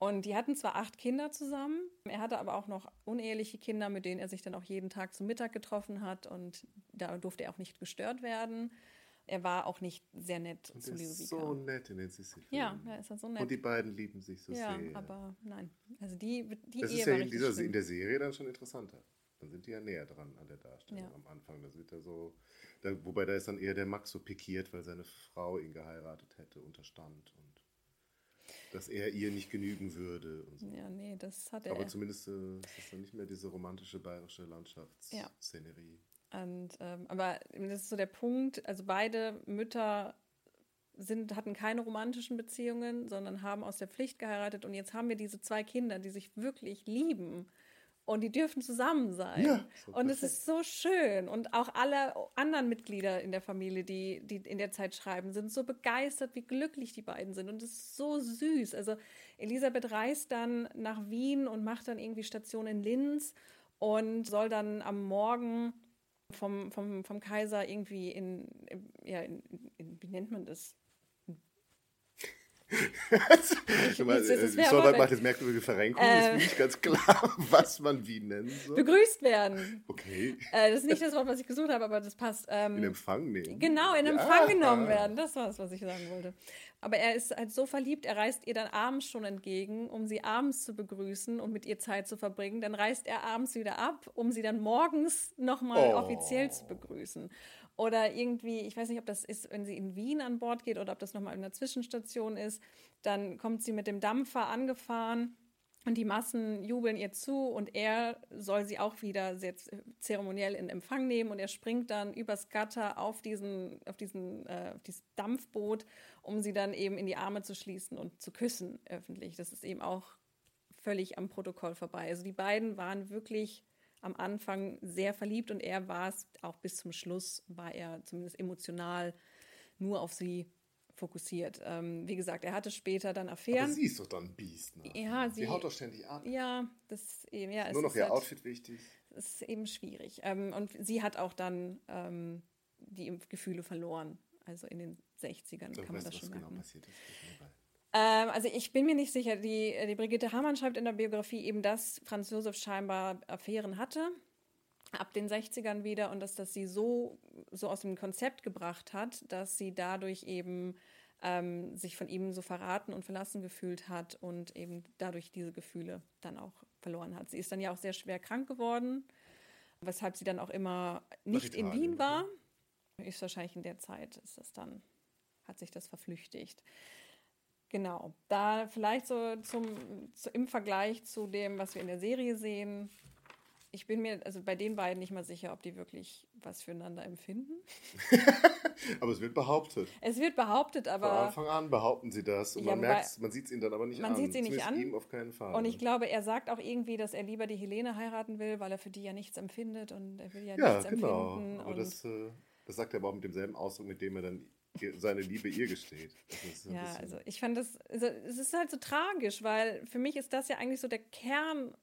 Und die hatten zwar acht Kinder zusammen, er hatte aber auch noch uneheliche Kinder, mit denen er sich dann auch jeden Tag zum Mittag getroffen hat und da durfte er auch nicht gestört werden. Er war auch nicht sehr nett Und zu Ludovica. ist so nett in den Sissi-Filmen. ja, da ist er so nett. Und die beiden lieben sich so ja, sehr. aber nein. Also die, die das Ehe ist ja in, dieser, in der Serie dann schon interessanter. Dann sind die ja näher dran an der Darstellung Ja. am Anfang. Da wird er so, da, wobei da ist dann eher der Max so pikiert, weil seine Frau ihn geheiratet hätte, unterstand und dass er ihr nicht genügen würde und so. Ja, nee, das hat er. Aber zumindest äh, ist es dann nicht mehr diese romantische bayerische Ja. Landschaftsszenerie. Und, ähm, aber das ist so der Punkt, also beide Mütter sind, hatten keine romantischen Beziehungen, sondern haben aus der Pflicht geheiratet und jetzt haben wir diese zwei Kinder, die sich wirklich lieben und die dürfen zusammen sein. Ja, so und es ist so schön und auch alle anderen Mitglieder in der Familie, die, die in der Zeit schreiben, sind so begeistert, wie glücklich die beiden sind und es ist so süß. Also Elisabeth reist dann nach Wien und macht dann irgendwie Station in Linz und soll dann am Morgen vom, vom, vom Kaiser irgendwie in, in, ja, in, in, wie nennt man das? Äh, Wort macht jetzt merkwürdige Verrenkung, Äh. ist nicht ganz klar, was man wie nennen soll. Begrüßt werden. Okay, Äh, das ist nicht das Wort, was ich gesucht habe, aber das passt. Ähm, in Empfang nehmen. Genau, in Ja. Empfang genommen werden. Das war es, was ich sagen wollte. Aber er ist halt so verliebt, er reist ihr dann abends schon entgegen, um sie abends zu begrüßen und mit ihr Zeit zu verbringen. Dann reist er abends wieder ab, um sie dann morgens nochmal Oh. offiziell zu begrüßen. Oder irgendwie, ich weiß nicht, ob das ist, wenn sie in Wien an Bord geht oder ob das nochmal in einer Zwischenstation ist. Dann kommt sie mit dem Dampfer angefahren und die Massen jubeln ihr zu und er soll sie auch wieder sehr zeremoniell in Empfang nehmen und er springt dann übers Gatter auf diesen, auf diesen, äh, auf dieses Dampfboot, um sie dann eben in die Arme zu schließen und zu küssen öffentlich. Das ist eben auch völlig am Protokoll vorbei. Also die beiden waren wirklich am Anfang sehr verliebt und er war es auch bis zum Schluss, war er zumindest emotional nur auf sie fokussiert. Ähm, wie gesagt, er hatte später dann Aber Affären. sie ist doch dann ein Biest. Ne? Ja, sie sie- haut doch ständig ab. Ja, das eben, ja, Nur noch ist ihr halt, Outfit wichtig. ist eben schwierig. Ähm, und sie hat auch dann ähm, die Gefühle verloren. Also in den 60ern So, kann man das schon genau merken. passiert ist? Ähm, also ich bin mir nicht sicher. Die, die Brigitte Hamann schreibt in der Biografie eben, dass Franz Josef scheinbar Affären hatte ab den 60ern wieder und dass das sie so, so aus dem Konzept gebracht hat, dass sie dadurch eben ähm, sich von ihm so verraten und verlassen gefühlt hat und eben dadurch diese Gefühle dann auch verloren hat. Sie ist dann ja auch sehr schwer krank geworden, weshalb sie dann auch immer nicht in Wien war. Ist wahrscheinlich in der Zeit, ist das dann, hat sich das verflüchtigt. Genau, da vielleicht so zum, zu, im Vergleich zu dem, was wir in der Serie sehen, ich bin mir also bei den beiden nicht mal sicher, ob die wirklich was füreinander empfinden. aber es wird behauptet. Es wird behauptet, aber. Von Anfang an behaupten sie das. Und ja, man merkt man sieht es ihnen dann aber nicht man an. Man sieht sie nicht an. ihm auf keinen Fall. Und ich glaube, er sagt auch irgendwie, dass er lieber die Helene heiraten will, weil er für die ja nichts empfindet und er will ja, ja nichts genau. empfinden. Aber das, äh, das sagt er aber auch mit demselben Ausdruck, mit dem er dann seine Liebe ihr gesteht. ja, also ich fand das, also es ist halt so tragisch, weil für mich ist das ja eigentlich so der Kern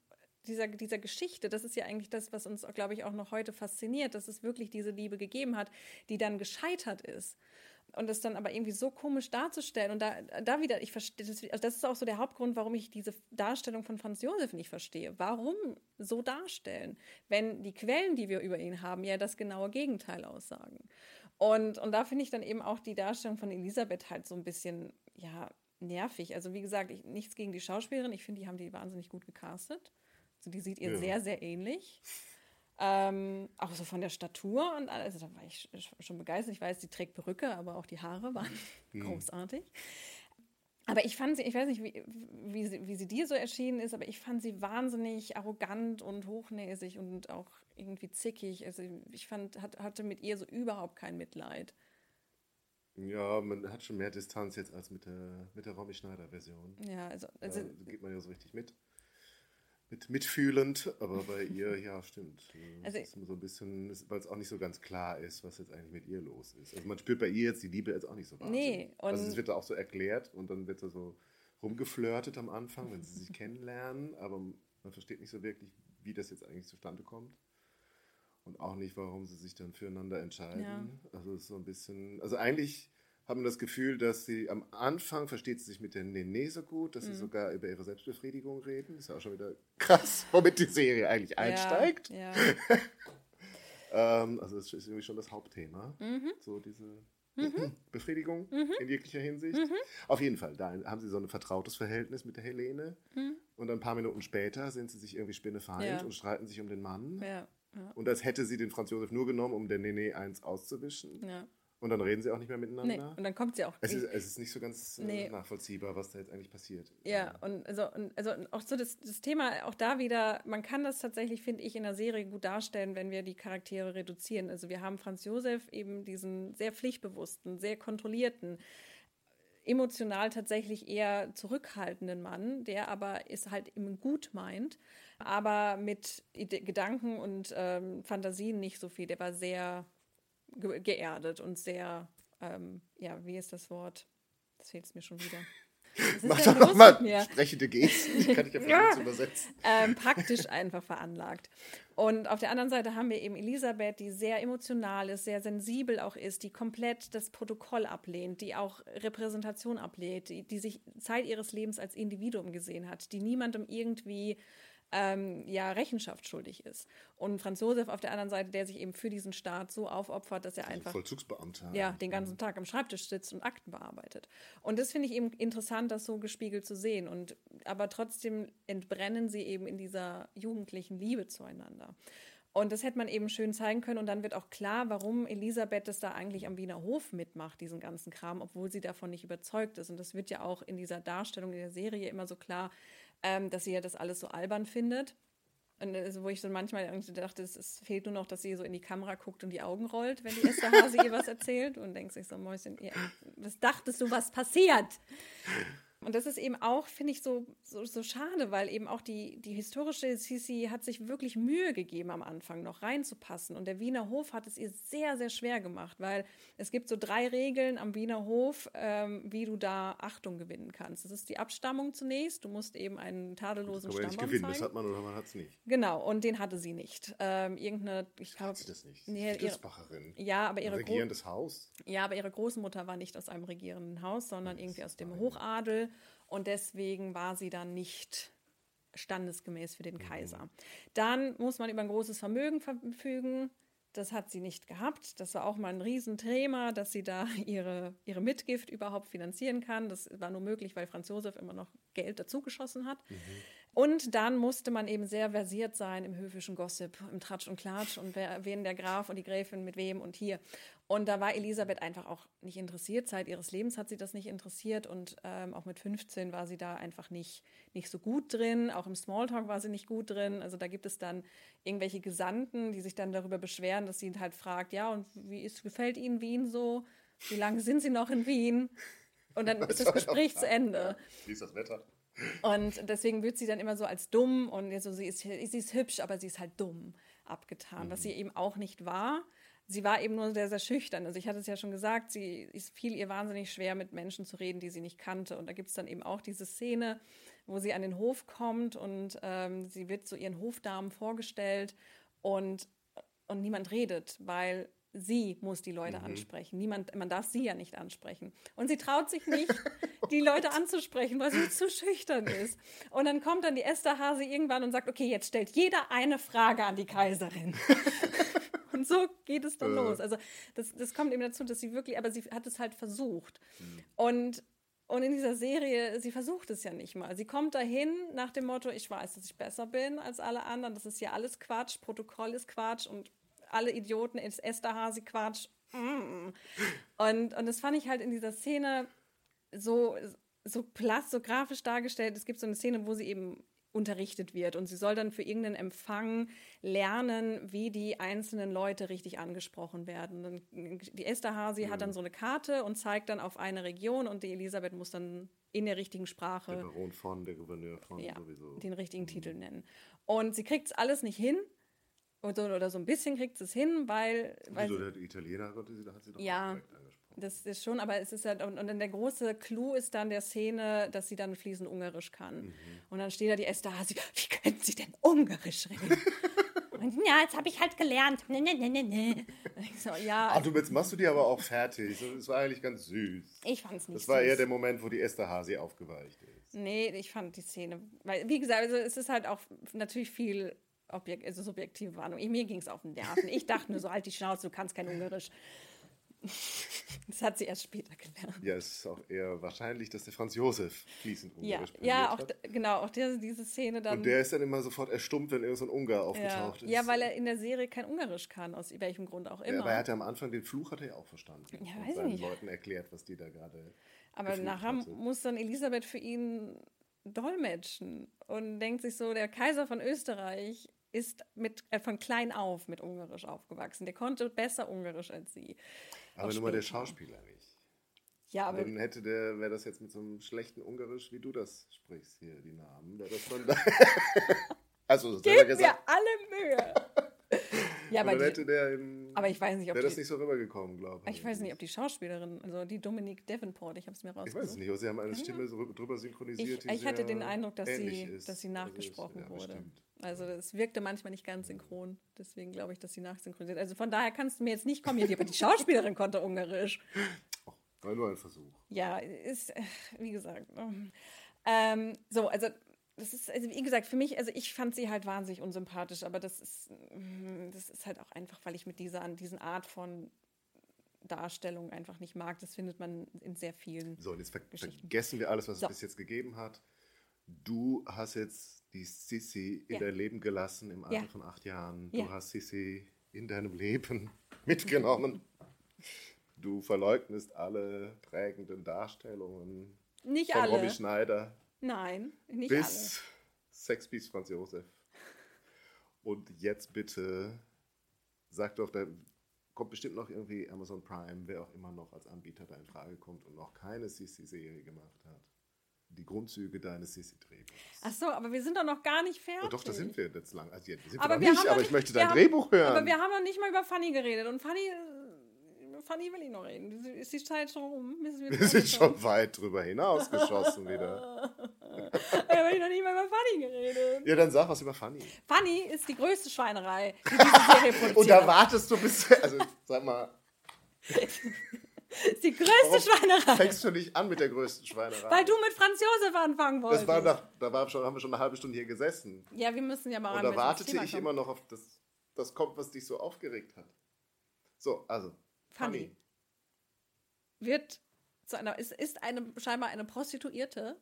dieser, dieser Geschichte, das ist ja eigentlich das, was uns, glaube ich, auch noch heute fasziniert, dass es wirklich diese Liebe gegeben hat, die dann gescheitert ist. Und das dann aber irgendwie so komisch darzustellen. Und da, da wieder, ich verstehe, das, also das ist auch so der Hauptgrund, warum ich diese Darstellung von Franz Josef nicht verstehe. Warum so darstellen, wenn die Quellen, die wir über ihn haben, ja das genaue Gegenteil aussagen? Und, und da finde ich dann eben auch die Darstellung von Elisabeth halt so ein bisschen, ja, nervig. Also wie gesagt, ich, nichts gegen die Schauspielerin. Ich finde, die haben die wahnsinnig gut gecastet. Also die sieht ihr ja. sehr, sehr ähnlich. Ähm, auch so von der Statur und alles. Also da war ich schon begeistert. Ich weiß, sie trägt Perücke, aber auch die Haare waren mhm. großartig. Aber ich fand sie, ich weiß nicht, wie, wie, sie, wie sie dir so erschienen ist, aber ich fand sie wahnsinnig arrogant und hochnäsig und auch irgendwie zickig. Also ich fand, hat, hatte mit ihr so überhaupt kein Mitleid. Ja, man hat schon mehr Distanz jetzt als mit der, mit der Romy Schneider-Version. Ja, also, also da geht man ja so richtig mit mit mitfühlend, aber bei ihr, ja, stimmt. Also, ist so ein bisschen, weil es auch nicht so ganz klar ist, was jetzt eigentlich mit ihr los ist. Also man spürt bei ihr jetzt die Liebe jetzt auch nicht so wahnsinnig. Nee, also es wird da auch so erklärt und dann wird da so rumgeflirtet am Anfang, wenn sie sich kennenlernen, aber man versteht nicht so wirklich, wie das jetzt eigentlich zustande kommt. Und auch nicht, warum sie sich dann füreinander entscheiden. Ja. Also es ist so ein bisschen, also eigentlich haben das Gefühl, dass sie am Anfang versteht sie sich mit der Nene so gut, dass mhm. sie sogar über ihre Selbstbefriedigung reden. Ist ja auch schon wieder krass, womit die Serie eigentlich einsteigt. Ja, ja. ähm, also das ist irgendwie schon das Hauptthema. Mhm. So diese mhm. Befriedigung mhm. in jeglicher Hinsicht. Mhm. Auf jeden Fall, da haben sie so ein vertrautes Verhältnis mit der Helene. Mhm. Und ein paar Minuten später sind sie sich irgendwie spinnefeind ja. und streiten sich um den Mann. Ja. Und als hätte sie den Franz Josef nur genommen, um der Nene eins auszuwischen. Ja. Und dann reden sie auch nicht mehr miteinander. Nee, und dann kommt sie auch. Es ist, es ist nicht so ganz äh, nee. nachvollziehbar, was da jetzt eigentlich passiert. Ja, und also, und also auch so das, das Thema, auch da wieder, man kann das tatsächlich, finde ich, in der Serie gut darstellen, wenn wir die Charaktere reduzieren. Also wir haben Franz Josef eben diesen sehr pflichtbewussten, sehr kontrollierten, emotional tatsächlich eher zurückhaltenden Mann, der aber es halt eben gut meint, aber mit Gedanken und ähm, Fantasien nicht so viel. Der war sehr ge geerdet und sehr, ähm, ja, wie ist das Wort? Das fehlt es mir schon wieder. Mach doch nochmal sprechende Gesten, die kann ich ja versuchen zu übersetzen. Ähm, praktisch einfach veranlagt. Und auf der anderen Seite haben wir eben Elisabeth, die sehr emotional ist, sehr sensibel auch ist, die komplett das Protokoll ablehnt, die auch Repräsentation ablehnt, die, die sich Zeit ihres Lebens als Individuum gesehen hat, die niemandem irgendwie ähm, ja Rechenschaft schuldig ist. Und Franz Josef auf der anderen Seite, der sich eben für diesen Staat so aufopfert, dass er einfach Vollzugsbeamter ja den ganzen mhm. Tag am Schreibtisch sitzt und Akten bearbeitet. Und das finde ich eben interessant, das so gespiegelt zu sehen. Und aber trotzdem entbrennen sie eben in dieser jugendlichen Liebe zueinander. Und das hätte man eben schön zeigen können. Und dann wird auch klar, warum Elisabeth es da eigentlich am Wiener Hof mitmacht, diesen ganzen Kram, obwohl sie davon nicht überzeugt ist. Und das wird ja auch in dieser Darstellung in der Serie immer so klar, ähm, dass sie ja das alles so albern findet. Und also, wo ich so manchmal irgendwie dachte, es, es, fehlt nur noch, dass sie so in die Kamera guckt und die Augen rollt, wenn die Esther Hase ihr was erzählt und denkt sich so, Mäuschen, was dachtest du, was passiert? Und das ist eben auch, finde ich, so, so, so, schade, weil eben auch die, die historische Sisi hat sich wirklich Mühe gegeben, am Anfang noch reinzupassen. Und der Wiener Hof hat es ihr sehr, sehr schwer gemacht, weil es gibt so drei Regeln am Wiener Hof, ähm, wie du da Achtung gewinnen kannst. Das ist die Abstammung zunächst. Du musst eben einen tadellosen Stammbaum nicht gewinnen, zeigen. das hat man oder man hat es nicht. Genau, und den hatte sie nicht. Ähm, irgendeine, ich glaube. Hat sie das nicht? Nee, ihre, ja, aber ihre Ein regierendes Haus. Ja, aber ihre Großmutter war nicht aus einem regierenden Haus, sondern irgendwie aus dem Hochadel und deswegen war sie dann nicht standesgemäß für den mhm. Kaiser. Dann muss man über ein großes Vermögen verfügen. Das hat sie nicht gehabt. Das war auch mal ein Riesenthema, dass sie da ihre, ihre Mitgift überhaupt finanzieren kann. Das war nur möglich, weil Franz Josef immer noch Geld dazugeschossen hat. Mhm. Und dann musste man eben sehr versiert sein im höfischen Gossip, im Tratsch und Klatsch und wer, wen der Graf und die Gräfin mit wem und hier. Und da war Elisabeth einfach auch nicht interessiert. Zeit ihres Lebens hat sie das nicht interessiert und ähm, auch mit 15 war sie da einfach nicht, nicht so gut drin. Auch im Smalltalk war sie nicht gut drin. Also da gibt es dann irgendwelche Gesandten, die sich dann darüber beschweren, dass sie halt fragt, ja, und wie ist, gefällt Ihnen Wien so? Wie lange sind Sie noch in Wien? Und dann ist das Gespräch zu Ende. Wie ist das Wetter? Und deswegen wird sie dann immer so als dumm und so, sie ist, sie ist hübsch, aber sie ist halt dumm abgetan, mhm. was sie eben auch nicht war. Sie war eben nur sehr, sehr schüchtern. Also ich hatte es ja schon gesagt, sie es fiel ihr wahnsinnig schwer, mit Menschen zu reden, die sie nicht kannte. Und da gibt es dann eben auch diese Szene, wo sie an den Hof kommt und ähm, sie wird so ihren Hofdamen vorgestellt und, und niemand redet, weil sie muss die Leute mhm. ansprechen. Niemand, man darf sie ja nicht ansprechen. Und sie traut sich nicht, die Leute anzusprechen, weil sie zu schüchtern ist. Und dann kommt dann die Esther Hase irgendwann und sagt, okay, jetzt stellt jeder eine Frage an die Kaiserin. und so geht es dann äh. los. Also das, das kommt eben dazu, dass sie wirklich, aber sie hat es halt versucht. Mhm. Und und in dieser Serie, sie versucht es ja nicht mal. Sie kommt dahin nach dem Motto, ich weiß, dass ich besser bin als alle anderen. Das ist ja alles Quatsch, Protokoll ist Quatsch und alle Idioten ist Esterhazy Quatsch. Mm. Und, und das fand ich halt in dieser Szene so, so platt, so grafisch dargestellt. Es gibt so eine Szene, wo sie eben unterrichtet wird und sie soll dann für irgendeinen Empfang lernen, wie die einzelnen Leute richtig angesprochen werden. Die Esterhazy mhm. hat dann so eine Karte und zeigt dann auf eine Region und die Elisabeth muss dann in der richtigen Sprache der Baron von, der Gouverneur von ja, sowieso den richtigen mhm. Titel nennen. Und sie kriegt es alles nicht hin oder, oder so ein bisschen kriegt es hin, weil. weil Wieso, der Italiener sie, hat sie doch ja, angesprochen. Das ist schon, aber es ist halt, und, und dann der große Clou ist dann der Szene, dass sie dann fließend Ungarisch kann. Mhm. Und dann steht da die Esther Hasi, wie können sie denn Ungarisch reden? und, ja, jetzt habe ich halt gelernt. Ne, ne, ne, ne, ne. So, ja. Ach, du, jetzt machst du die aber auch fertig. Das war eigentlich ganz süß. Ich fand es nicht Das war süß. eher der Moment, wo die Esther Hasi aufgeweicht ist. Nee, ich fand die Szene, weil, wie gesagt, also es ist halt auch natürlich viel Objekt, also subjektive Warnung. Mir ging es auf den Nerven. Ich dachte nur so, halt die Schnauze, du kannst kein Ungarisch. Das hat sie erst später gelernt. Ja, es ist auch eher wahrscheinlich, dass der Franz Josef fließend Ungarisch Ja, ja auch, hat. genau, auch der, diese Szene dann. Und der ist dann immer sofort erstummt, wenn irgendein so Ungar aufgetaucht ja. ist. Ja, weil er in der Serie kein Ungarisch kann, aus welchem Grund auch immer. Ja, aber er hat ja am Anfang den Fluch hat er ja auch verstanden. Ja, weiß und seinen nicht. Leuten erklärt, was die da gerade. Aber nachher muss dann Elisabeth für ihn dolmetschen und denkt sich so, der Kaiser von Österreich ist mit, äh, von klein auf mit Ungarisch aufgewachsen. Der konnte besser Ungarisch als sie. Aber nur mal der Schauspieler nicht. Ja, aber. Dann hätte der, wäre das jetzt mit so einem schlechten Ungarisch, wie du das sprichst, hier, die Namen, wäre das dann da. also, Gib gesagt. alle Mühe. ja, aber, die, hätte der im, aber ich weiß nicht, ob wäre das nicht so rübergekommen, glaube ich. Ich weiß nicht, ob die Schauspielerin, also die Dominique Davenport, ich habe es mir rausgesucht. Ich weiß es nicht, aber sie haben eine Stimme so drüber synchronisiert. Ich, ich hatte den Eindruck, dass sie, dass sie nachgesprochen also ist, ja, wurde. Bestimmt. Also es wirkte manchmal nicht ganz synchron. Deswegen glaube ich, dass sie nachsynchronisiert. Also von daher kannst du mir jetzt nicht kommen, aber die Schauspielerin konnte Ungarisch. Oh, war nur ein Versuch. Ja, ist, wie gesagt. Ähm, so, also das ist, also wie gesagt, für mich, also ich fand sie halt wahnsinnig unsympathisch, aber das ist, das ist halt auch einfach, weil ich mit dieser, an diesen Art von Darstellung einfach nicht mag. Das findet man in sehr vielen. So, und jetzt ver vergessen wir alles, was so. es bis jetzt gegeben hat. Du hast jetzt die Sissi in ja. dein Leben gelassen im Alter ja. von acht Jahren. Du ja. hast Sissi in deinem Leben mitgenommen. du verleugnest alle prägenden Darstellungen nicht von alle. Romy Schneider. Nein, nicht bis alle. Sex Beast Franz Josef. Und jetzt bitte sag doch, da kommt bestimmt noch irgendwie Amazon Prime, wer auch immer noch als Anbieter da in Frage kommt und noch keine Sissi-Serie gemacht hat die Grundzüge deines Sissi-Drehbuchs. Ach so, aber wir sind doch noch gar nicht fertig. Oh, doch, da sind wir jetzt lang. Also, ja, sind aber wir nicht, aber nicht, ich möchte dein Drehbuch hören. Aber wir haben noch nicht mal über Fanny geredet. Und Fanny, über Fanny will ich noch reden. Ist die Zeit schon rum? Wir, wir sind schon weit drüber hinausgeschossen wieder. da habe ich noch nicht mal über Fanny geredet. Ja, dann sag was über Fanny. Fanny ist die größte Schweinerei, die diese Serie produziert. Und da wartest du bis, also sag mal... ist die größte Warum Schweinerei. Fängst du nicht an mit der größten Schweinerei? Weil du mit Franz Josef anfangen wolltest. Das war nach, da war schon, haben wir schon eine halbe Stunde hier gesessen. Ja, wir müssen ja mal Und da wartete ich immer noch auf das, das kommt, was dich so aufgeregt hat. So, also. Fanny. Fanny. Wird zu einer, ist, ist eine, scheinbar eine Prostituierte,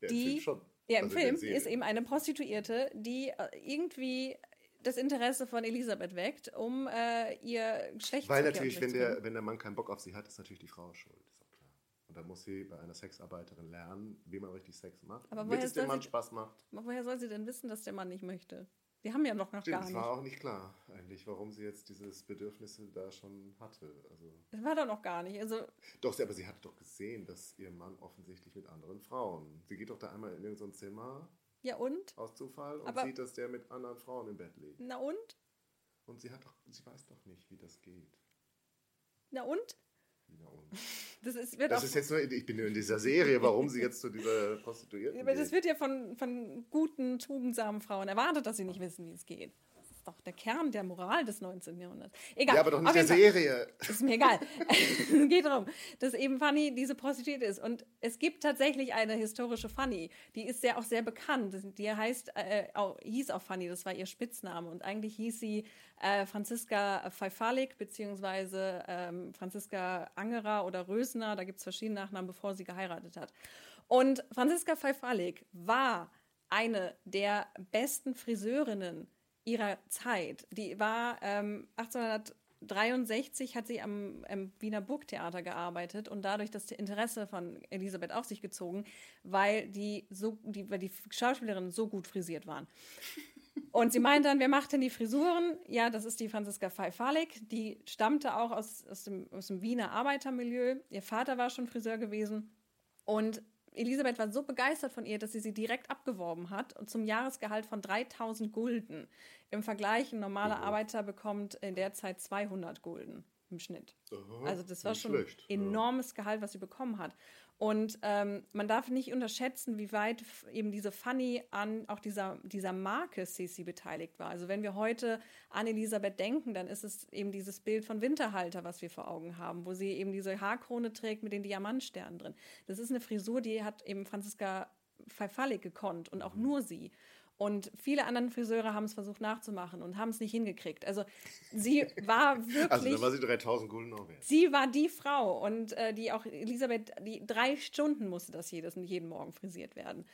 ja, die. Ja, im also Film ist eben eine Prostituierte, die äh, irgendwie das Interesse von Elisabeth weckt, um äh, ihr schlecht Weil natürlich, wenn der, wenn der Mann keinen Bock auf sie hat, ist natürlich die Frau schuld. Ist auch klar. Und da muss sie bei einer Sexarbeiterin lernen, wie man richtig Sex macht, aber damit es dem Mann sie, Spaß macht. Aber woher soll sie denn wissen, dass der Mann nicht möchte? Die haben ja noch, Stimmt, gar nicht. Es war auch nicht klar, eigentlich, warum sie jetzt dieses Bedürfnis da schon hatte. Also, das war doch noch gar nicht. Also, doch, aber sie hat doch gesehen, dass ihr Mann offensichtlich mit anderen Frauen. Sie geht doch da einmal in irgendein Zimmer ja und? Aus Zufall und Aber sieht, dass der mit anderen Frauen im Bett liegt. Na und? Und sie hat doch, sie weiß doch nicht, wie das geht. Na und? Na und? Das ist, wird das ist jetzt nur, ich bin nur in dieser Serie, warum sie jetzt zu dieser Prostituierten Aber das wird ja von, von guten, tugendsamen Frauen erwartet, dass sie nicht wissen, wie es geht doch der Kern der Moral des 19. Jahrhunderts. Egal. Ja, aber doch nicht der Serie. Ist mir egal. es geht darum, dass eben Fanny diese Prostituierte ist. Und es gibt tatsächlich eine historische Fanny, die ist ja auch sehr bekannt. Die heißt, äh, auch, hieß auch Fanny, das war ihr Spitzname. Und eigentlich hieß sie äh, Franziska Pfeifalik, beziehungsweise ähm, Franziska Angerer oder Rösner. Da gibt es verschiedene Nachnamen, bevor sie geheiratet hat. Und Franziska Pfeifalik war eine der besten Friseurinnen ihrer Zeit. Die war ähm, 1863 hat sie am, am Wiener Burgtheater gearbeitet und dadurch das Interesse von Elisabeth auf sich gezogen, weil die so die, weil die Schauspielerinnen so gut frisiert waren. Und sie meint dann, wer macht denn die Frisuren? Ja, das ist die Franziska Pfeifalik. Die stammte auch aus, aus, dem, aus dem Wiener Arbeitermilieu. Ihr Vater war schon Friseur gewesen. Und Elisabeth war so begeistert von ihr, dass sie sie direkt abgeworben hat und zum Jahresgehalt von 3000 Gulden. Im Vergleich, ein normaler Arbeiter bekommt in der Zeit 200 Gulden im Schnitt. Aha, also das war schon ein enormes ja. Gehalt, was sie bekommen hat. Und ähm, man darf nicht unterschätzen, wie weit eben diese Fanny an auch dieser, dieser Marke Sissi beteiligt war. Also wenn wir heute an Elisabeth denken, dann ist es eben dieses Bild von Winterhalter, was wir vor Augen haben, wo sie eben diese Haarkrone trägt mit den Diamantsternen drin. Das ist eine Frisur, die hat eben Franziska Pfeifalik gekonnt und auch mhm. nur sie. Und viele andere Friseure haben es versucht nachzumachen und haben es nicht hingekriegt. Also sie war wirklich. Also dann war sie 3000 Gulden auch wert. Sie war die Frau und äh, die auch Elisabeth, die drei Stunden musste das jedes, jeden Morgen frisiert werden.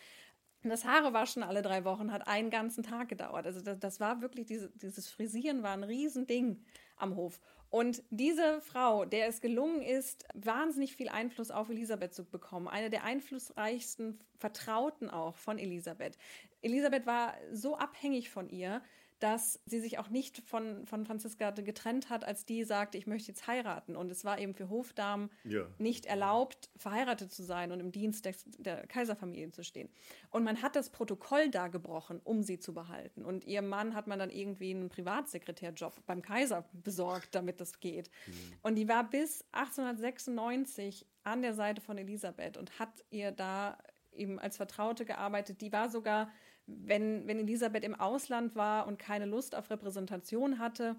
Das Haare waschen alle drei Wochen hat einen ganzen Tag gedauert. Also das, das war wirklich, diese, dieses Frisieren war ein Riesending am Hof. Und diese Frau, der es gelungen ist, wahnsinnig viel Einfluss auf Elisabeth zu bekommen, eine der einflussreichsten Vertrauten auch von Elisabeth. Elisabeth war so abhängig von ihr, dass sie sich auch nicht von, von Franziska getrennt hat, als die sagte, ich möchte jetzt heiraten. Und es war eben für Hofdamen ja. nicht erlaubt, verheiratet zu sein und im Dienst der, der Kaiserfamilie zu stehen. Und man hat das Protokoll da gebrochen, um sie zu behalten. Und ihrem Mann hat man dann irgendwie einen Privatsekretärjob beim Kaiser besorgt, damit das geht. Mhm. Und die war bis 1896 an der Seite von Elisabeth und hat ihr da eben als Vertraute gearbeitet. Die war sogar wenn, wenn Elisabeth im Ausland war und keine Lust auf Repräsentation hatte,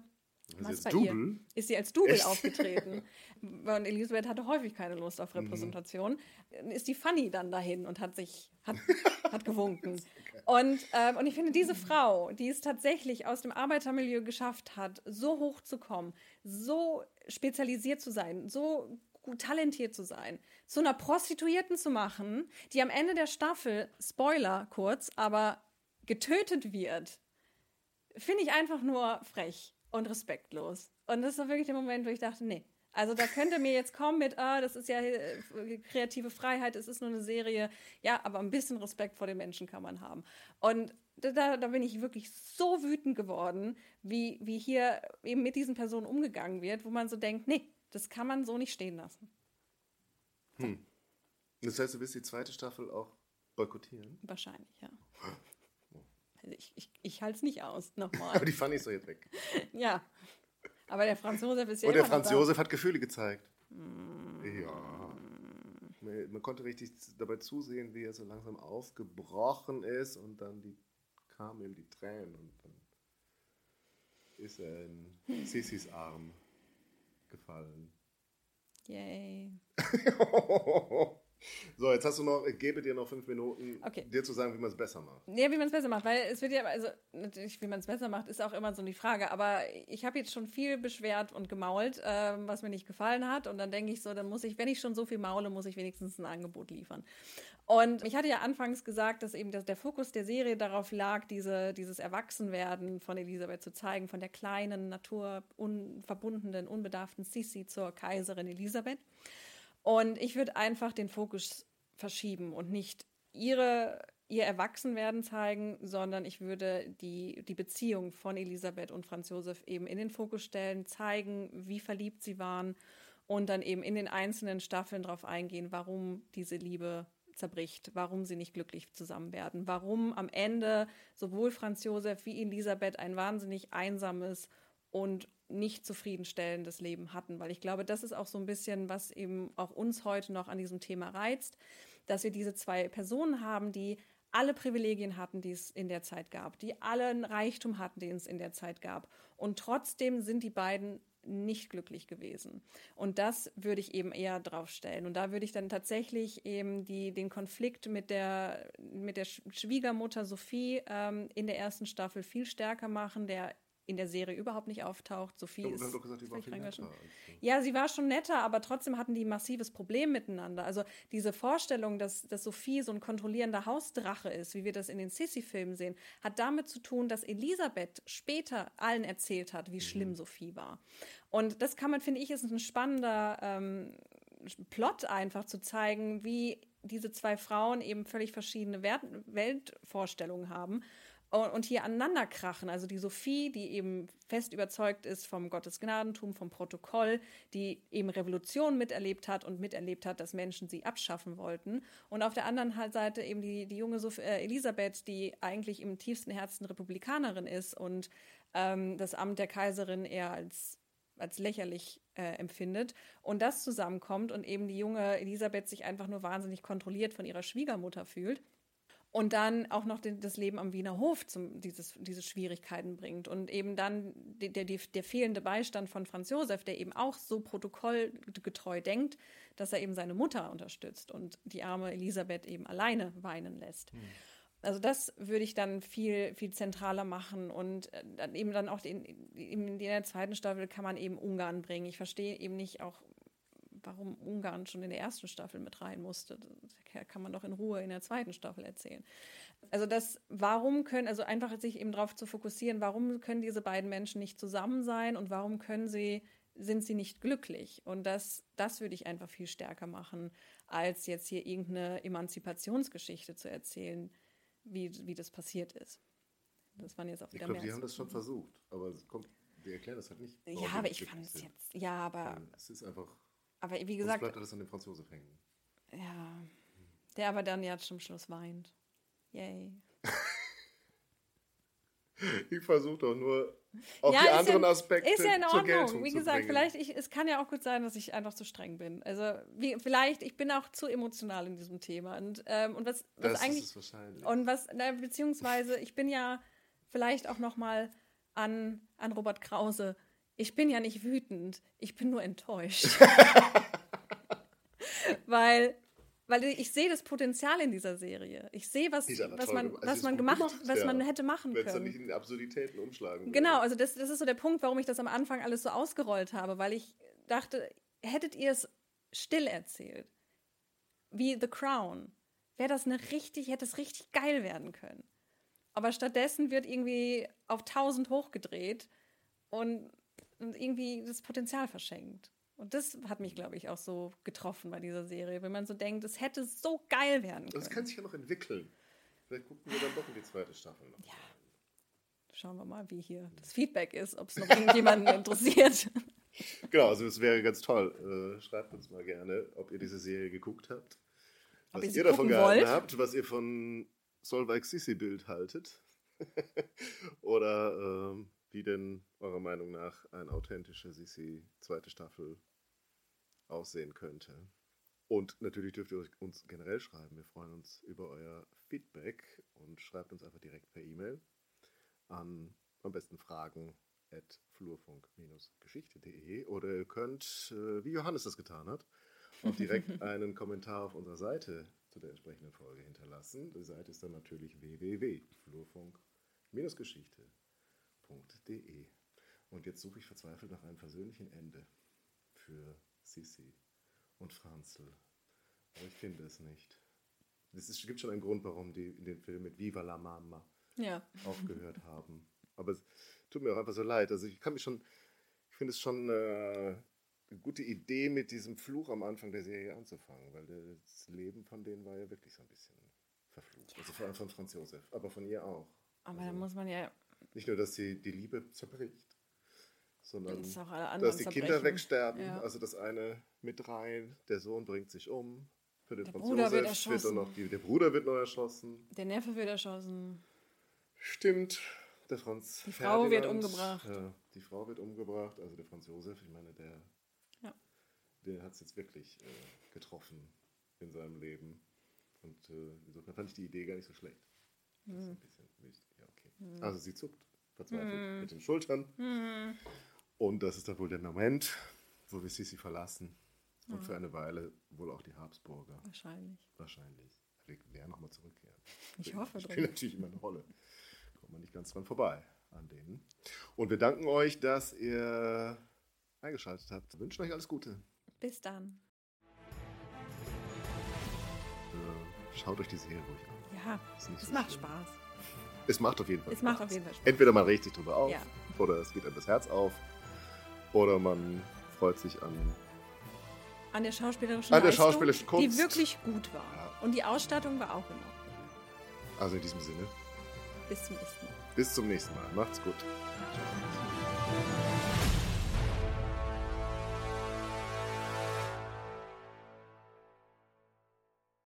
Double? ihr? Ist sie als Double Echt? aufgetreten. und Elisabeth hatte häufig keine Lust auf mhm. Repräsentation. Mhm. Ist die Fanny dann dahin und hat sich, hat, hat gewunken. Und, ähm, und ich finde, diese Frau, die es tatsächlich aus dem Arbeitermilieu geschafft hat, so hoch zu kommen, so spezialisiert zu sein, so gut talentiert zu sein, zu einer Prostituierten zu machen, die am Ende der Staffel, Spoiler kurz, aber getötet wird, finde ich einfach nur frech und respektlos. Und das war wirklich der Moment, wo ich dachte, nee. Also da könnte mir jetzt kommen mit, ah, das ist ja äh, kreative Freiheit, es ist nur eine Serie. Ja, aber ein bisschen Respekt vor den Menschen kann man haben. Und da, da bin ich wirklich so wütend geworden, wie, wie hier eben mit diesen Personen umgegangen wird, wo man so denkt, nee, das kann man so nicht stehen lassen. Hm. Das heißt, du willst die zweite Staffel auch boykottieren? Wahrscheinlich, ja. Also ich, ich, ich halte es nicht aus, nochmal. aber die Fanny ist doch jetzt weg. ja. Aber der Franz Josef ist ja. Und der Franz Josef hat Gefühle gezeigt. Mm. Ja. Man konnte richtig dabei zusehen, wie er so langsam aufgebrochen ist und dann die, kamen ihm die Tränen und dann ist er in Sissis Arm gefallen. Yay. So, jetzt hast du noch, ich gebe dir noch fünf Minuten, Okay. dir zu sagen, wie man es besser macht. Ja, wie man es besser macht, weil es wird ja, also natürlich, wie man es besser macht, ist auch immer so die Frage. Aber ich habe jetzt schon viel beschwert und gemault, ähm, was mir nicht gefallen hat. Und dann denke ich so, dann muss ich, wenn ich schon so viel maule, muss ich wenigstens ein Angebot liefern. Und ich hatte ja anfangs gesagt, dass eben der Fokus der Serie darauf lag, diese, dieses Erwachsenwerden von Elisabeth zu zeigen, von der kleinen, naturverbundenen, unbedarften Sissi zur Kaiserin Elisabeth. Und ich würde einfach den Fokus verschieben und nicht ihre, ihr Erwachsenwerden zeigen, sondern ich würde die, die Beziehung von Elisabeth und Franz Josef eben in den Fokus stellen, zeigen, wie verliebt sie waren und dann eben in den einzelnen Staffeln darauf eingehen, warum diese Liebe zerbricht, warum sie nicht glücklich zusammen werden, warum am Ende sowohl Franz Josef wie Elisabeth ein wahnsinnig einsames und nicht zufriedenstellendes Leben hatten, weil ich glaube, das ist auch so ein bisschen, was eben auch uns heute noch an diesem Thema reizt, dass wir diese zwei Personen haben, die alle Privilegien hatten, die es in der Zeit gab, die allen Reichtum hatten, den es in der Zeit gab. Und trotzdem sind die beiden nicht glücklich gewesen. Und das würde ich eben eher draufstellen. Und da würde ich dann tatsächlich eben die, den Konflikt mit der, mit der Schwiegermutter Sophie ähm, in der ersten Staffel viel stärker machen, der in der Serie überhaupt nicht auftaucht. Sophie ist. doch gesagt, die war viel netter. Ja, sie war schon netter, aber trotzdem hatten die ein massives Problem miteinander. Also diese Vorstellung, dass, dass Sophie so ein kontrollierender Hausdrache ist, wie wir das in den Sissy-Filmen sehen, hat damit zu tun, dass Elisabeth später allen erzählt hat, wie schlimm Sophie war. Und das kann man, finde ich, ist ein spannender ähm, Plot einfach zu zeigen, wie diese zwei Frauen eben völlig verschiedene Wert Weltvorstellungen haben und, hier aneinander krachen. Also die Sophie, die eben fest überzeugt ist vom Gottesgnadentum, vom Protokoll, die eben Revolution miterlebt hat und miterlebt hat, dass Menschen sie abschaffen wollten. Und auf der anderen halt Seite eben die, die junge Sophie, äh, Elisabeth, die eigentlich im tiefsten Herzen Republikanerin ist und ähm, das Amt der Kaiserin eher als als lächerlich äh, empfindet und das zusammenkommt und eben die junge Elisabeth sich einfach nur wahnsinnig kontrolliert von ihrer Schwiegermutter fühlt und dann auch noch den, das Leben am Wiener Hof zum, dieses, diese Schwierigkeiten bringt und eben dann die, der, die, der fehlende Beistand von Franz Josef, der eben auch so protokollgetreu denkt, dass er eben seine Mutter unterstützt und die arme Elisabeth eben alleine weinen lässt. Also das würde ich dann viel, viel zentraler machen und äh, dann eben dann auch den, in der zweiten Staffel kann man eben Ungarn bringen. Ich verstehe eben nicht auch, warum Ungarn schon in der ersten Staffel mit rein musste. Das kann man doch in Ruhe in der zweiten Staffel erzählen. Also das, warum können, also einfach sich eben darauf zu fokussieren, warum können diese beiden Menschen nicht zusammen sein und warum können sie, sind sie nicht glücklich? Und das, das würde ich einfach viel stärker machen, als jetzt hier irgendeine Emanzipationsgeschichte zu erzählen, wie, wie das passiert ist. Das waren jetzt auch Ich wieder glaube, die mehr haben als- das schon versucht, aber kommt, wir erklären das halt nicht. Ja, die aber ich fand es jetzt, ja, aber, Es ist einfach, aber wie gesagt, bleibt alles an dem Franz Josef hängen. ja, der aber dann ja zum Schluss weint. Yay. Ich versuche doch nur auf Ja, die anderen ja, Aspekte Ist ja in zur Geltung Ordnung. Wie zu gesagt, vielleicht, ich, es kann ja auch gut sein, dass ich einfach zu streng bin. Also, wie, vielleicht, ich bin auch zu emotional in diesem Thema. Und, ähm, und was, was das eigentlich. ist wahrscheinlich. Und was, na, beziehungsweise, ich bin ja vielleicht auch noch mal an, an Robert Krause. Ich bin ja nicht wütend, ich bin nur enttäuscht. weil, weil ich sehe das Potenzial in dieser Serie. Ich sehe, was, was man. Also was man gemacht, gemacht, was ja. man hätte machen Wenn es dann können. nicht in Absurditäten umschlagen Genau, würde. also das, das ist so der Punkt, warum ich das am Anfang alles so ausgerollt habe, weil ich dachte, hättet ihr es still erzählt, wie The Crown, wäre das eine richtig, hätte es richtig geil werden können. Aber stattdessen wird irgendwie auf 1000 hochgedreht und, und irgendwie das Potenzial verschenkt. Und das hat mich, glaube ich, auch so getroffen bei dieser Serie, wenn man so denkt, es hätte so geil werden Das können. kann sich ja noch entwickeln. Vielleicht gucken wir dann doch in die zweite Staffel noch. Ja. Schauen wir mal, wie hier das Feedback ist, ob es noch irgendjemanden interessiert. Genau, also es wäre ganz toll. Äh, schreibt uns mal gerne, ob ihr diese Serie geguckt habt. Ob Was ihr ihr davon gehalten wollt. habt, was ihr von Solveig Sissi Bild haltet. Oder ähm, wie denn eurer Meinung nach ein authentischer Sissi zweite Staffel aussehen könnte. Und natürlich dürft ihr uns generell schreiben. Wir freuen uns über euer Feedback und schreibt uns einfach direkt per E-Mail an am besten Fragen at flurfunk-geschichte.de oder ihr könnt, äh, wie Johannes das getan hat, und direkt einen Kommentar auf unserer Seite zu der entsprechenden Folge hinterlassen. Die Seite ist dann natürlich www.flurfunk-geschichte.de. Und jetzt suche ich verzweifelt nach einem versöhnlichen Ende für Sissi und Franzl. Aber ich finde es nicht. Es gibt schon einen Grund, warum die in dem Film mit Viva la Mama Ja. aufgehört haben. Aber es tut mir auch einfach so leid. Also ich kann mich schon, ich finde es schon äh, eine gute Idee, mit diesem Fluch am Anfang der Serie anzufangen, weil das Leben von denen war ja wirklich so ein bisschen verflucht. Also vor allem von Franz Josef, aber von ihr auch. Aber Also da muss man ja, Nicht nur, dass sie die Liebe zerbricht, sondern das dass die Kinder wegsterben. Ja. Also das eine mit rein, der Sohn bringt sich um. Für den Der Franz Bruder wird Josef wird erschossen. noch die, der Bruder wird noch erschossen. Der Neffe wird erschossen. Stimmt. Der Franz Die Frau wird Ferdinand, umgebracht. Ja, die Frau wird umgebracht. Also der Franz Josef, ich meine, der, Ja. der hat es jetzt wirklich äh, getroffen in seinem Leben. Und äh, insofern fand ich die Idee gar nicht so schlecht. Das ist ein bisschen mystisch. Okay. Also sie zuckt verzweifelt mit den Schultern. Hm. Und das ist dann wohl der Moment, wo wir Sisi verlassen. Und für eine Weile wohl auch die Habsburger. Wahrscheinlich. Wahrscheinlich. Wir werden nochmal zurückkehren. Ich hoffe Ich drum. spiele natürlich immer eine Rolle. Kommt man nicht ganz dran vorbei an denen. Und wir danken euch, dass ihr eingeschaltet habt. Wir wünschen euch alles Gute. Bis dann. Äh, Schaut euch die Serie ruhig an. Ja, es so macht. Spaß. Es macht auf jeden Fall Es macht Spaß. auf jeden Fall Spaß. Entweder man regt sich drüber auf Ja. oder es geht einem das Herz auf oder man freut sich an. An der schauspielerischen An der Leistung, schauspielerischen Kunst. die wirklich gut war. Ja. Und die Ausstattung war auch in Ordnung. Also in diesem Sinne, Bis zum nächsten Mal. bis zum nächsten Mal. Macht's gut. Ciao.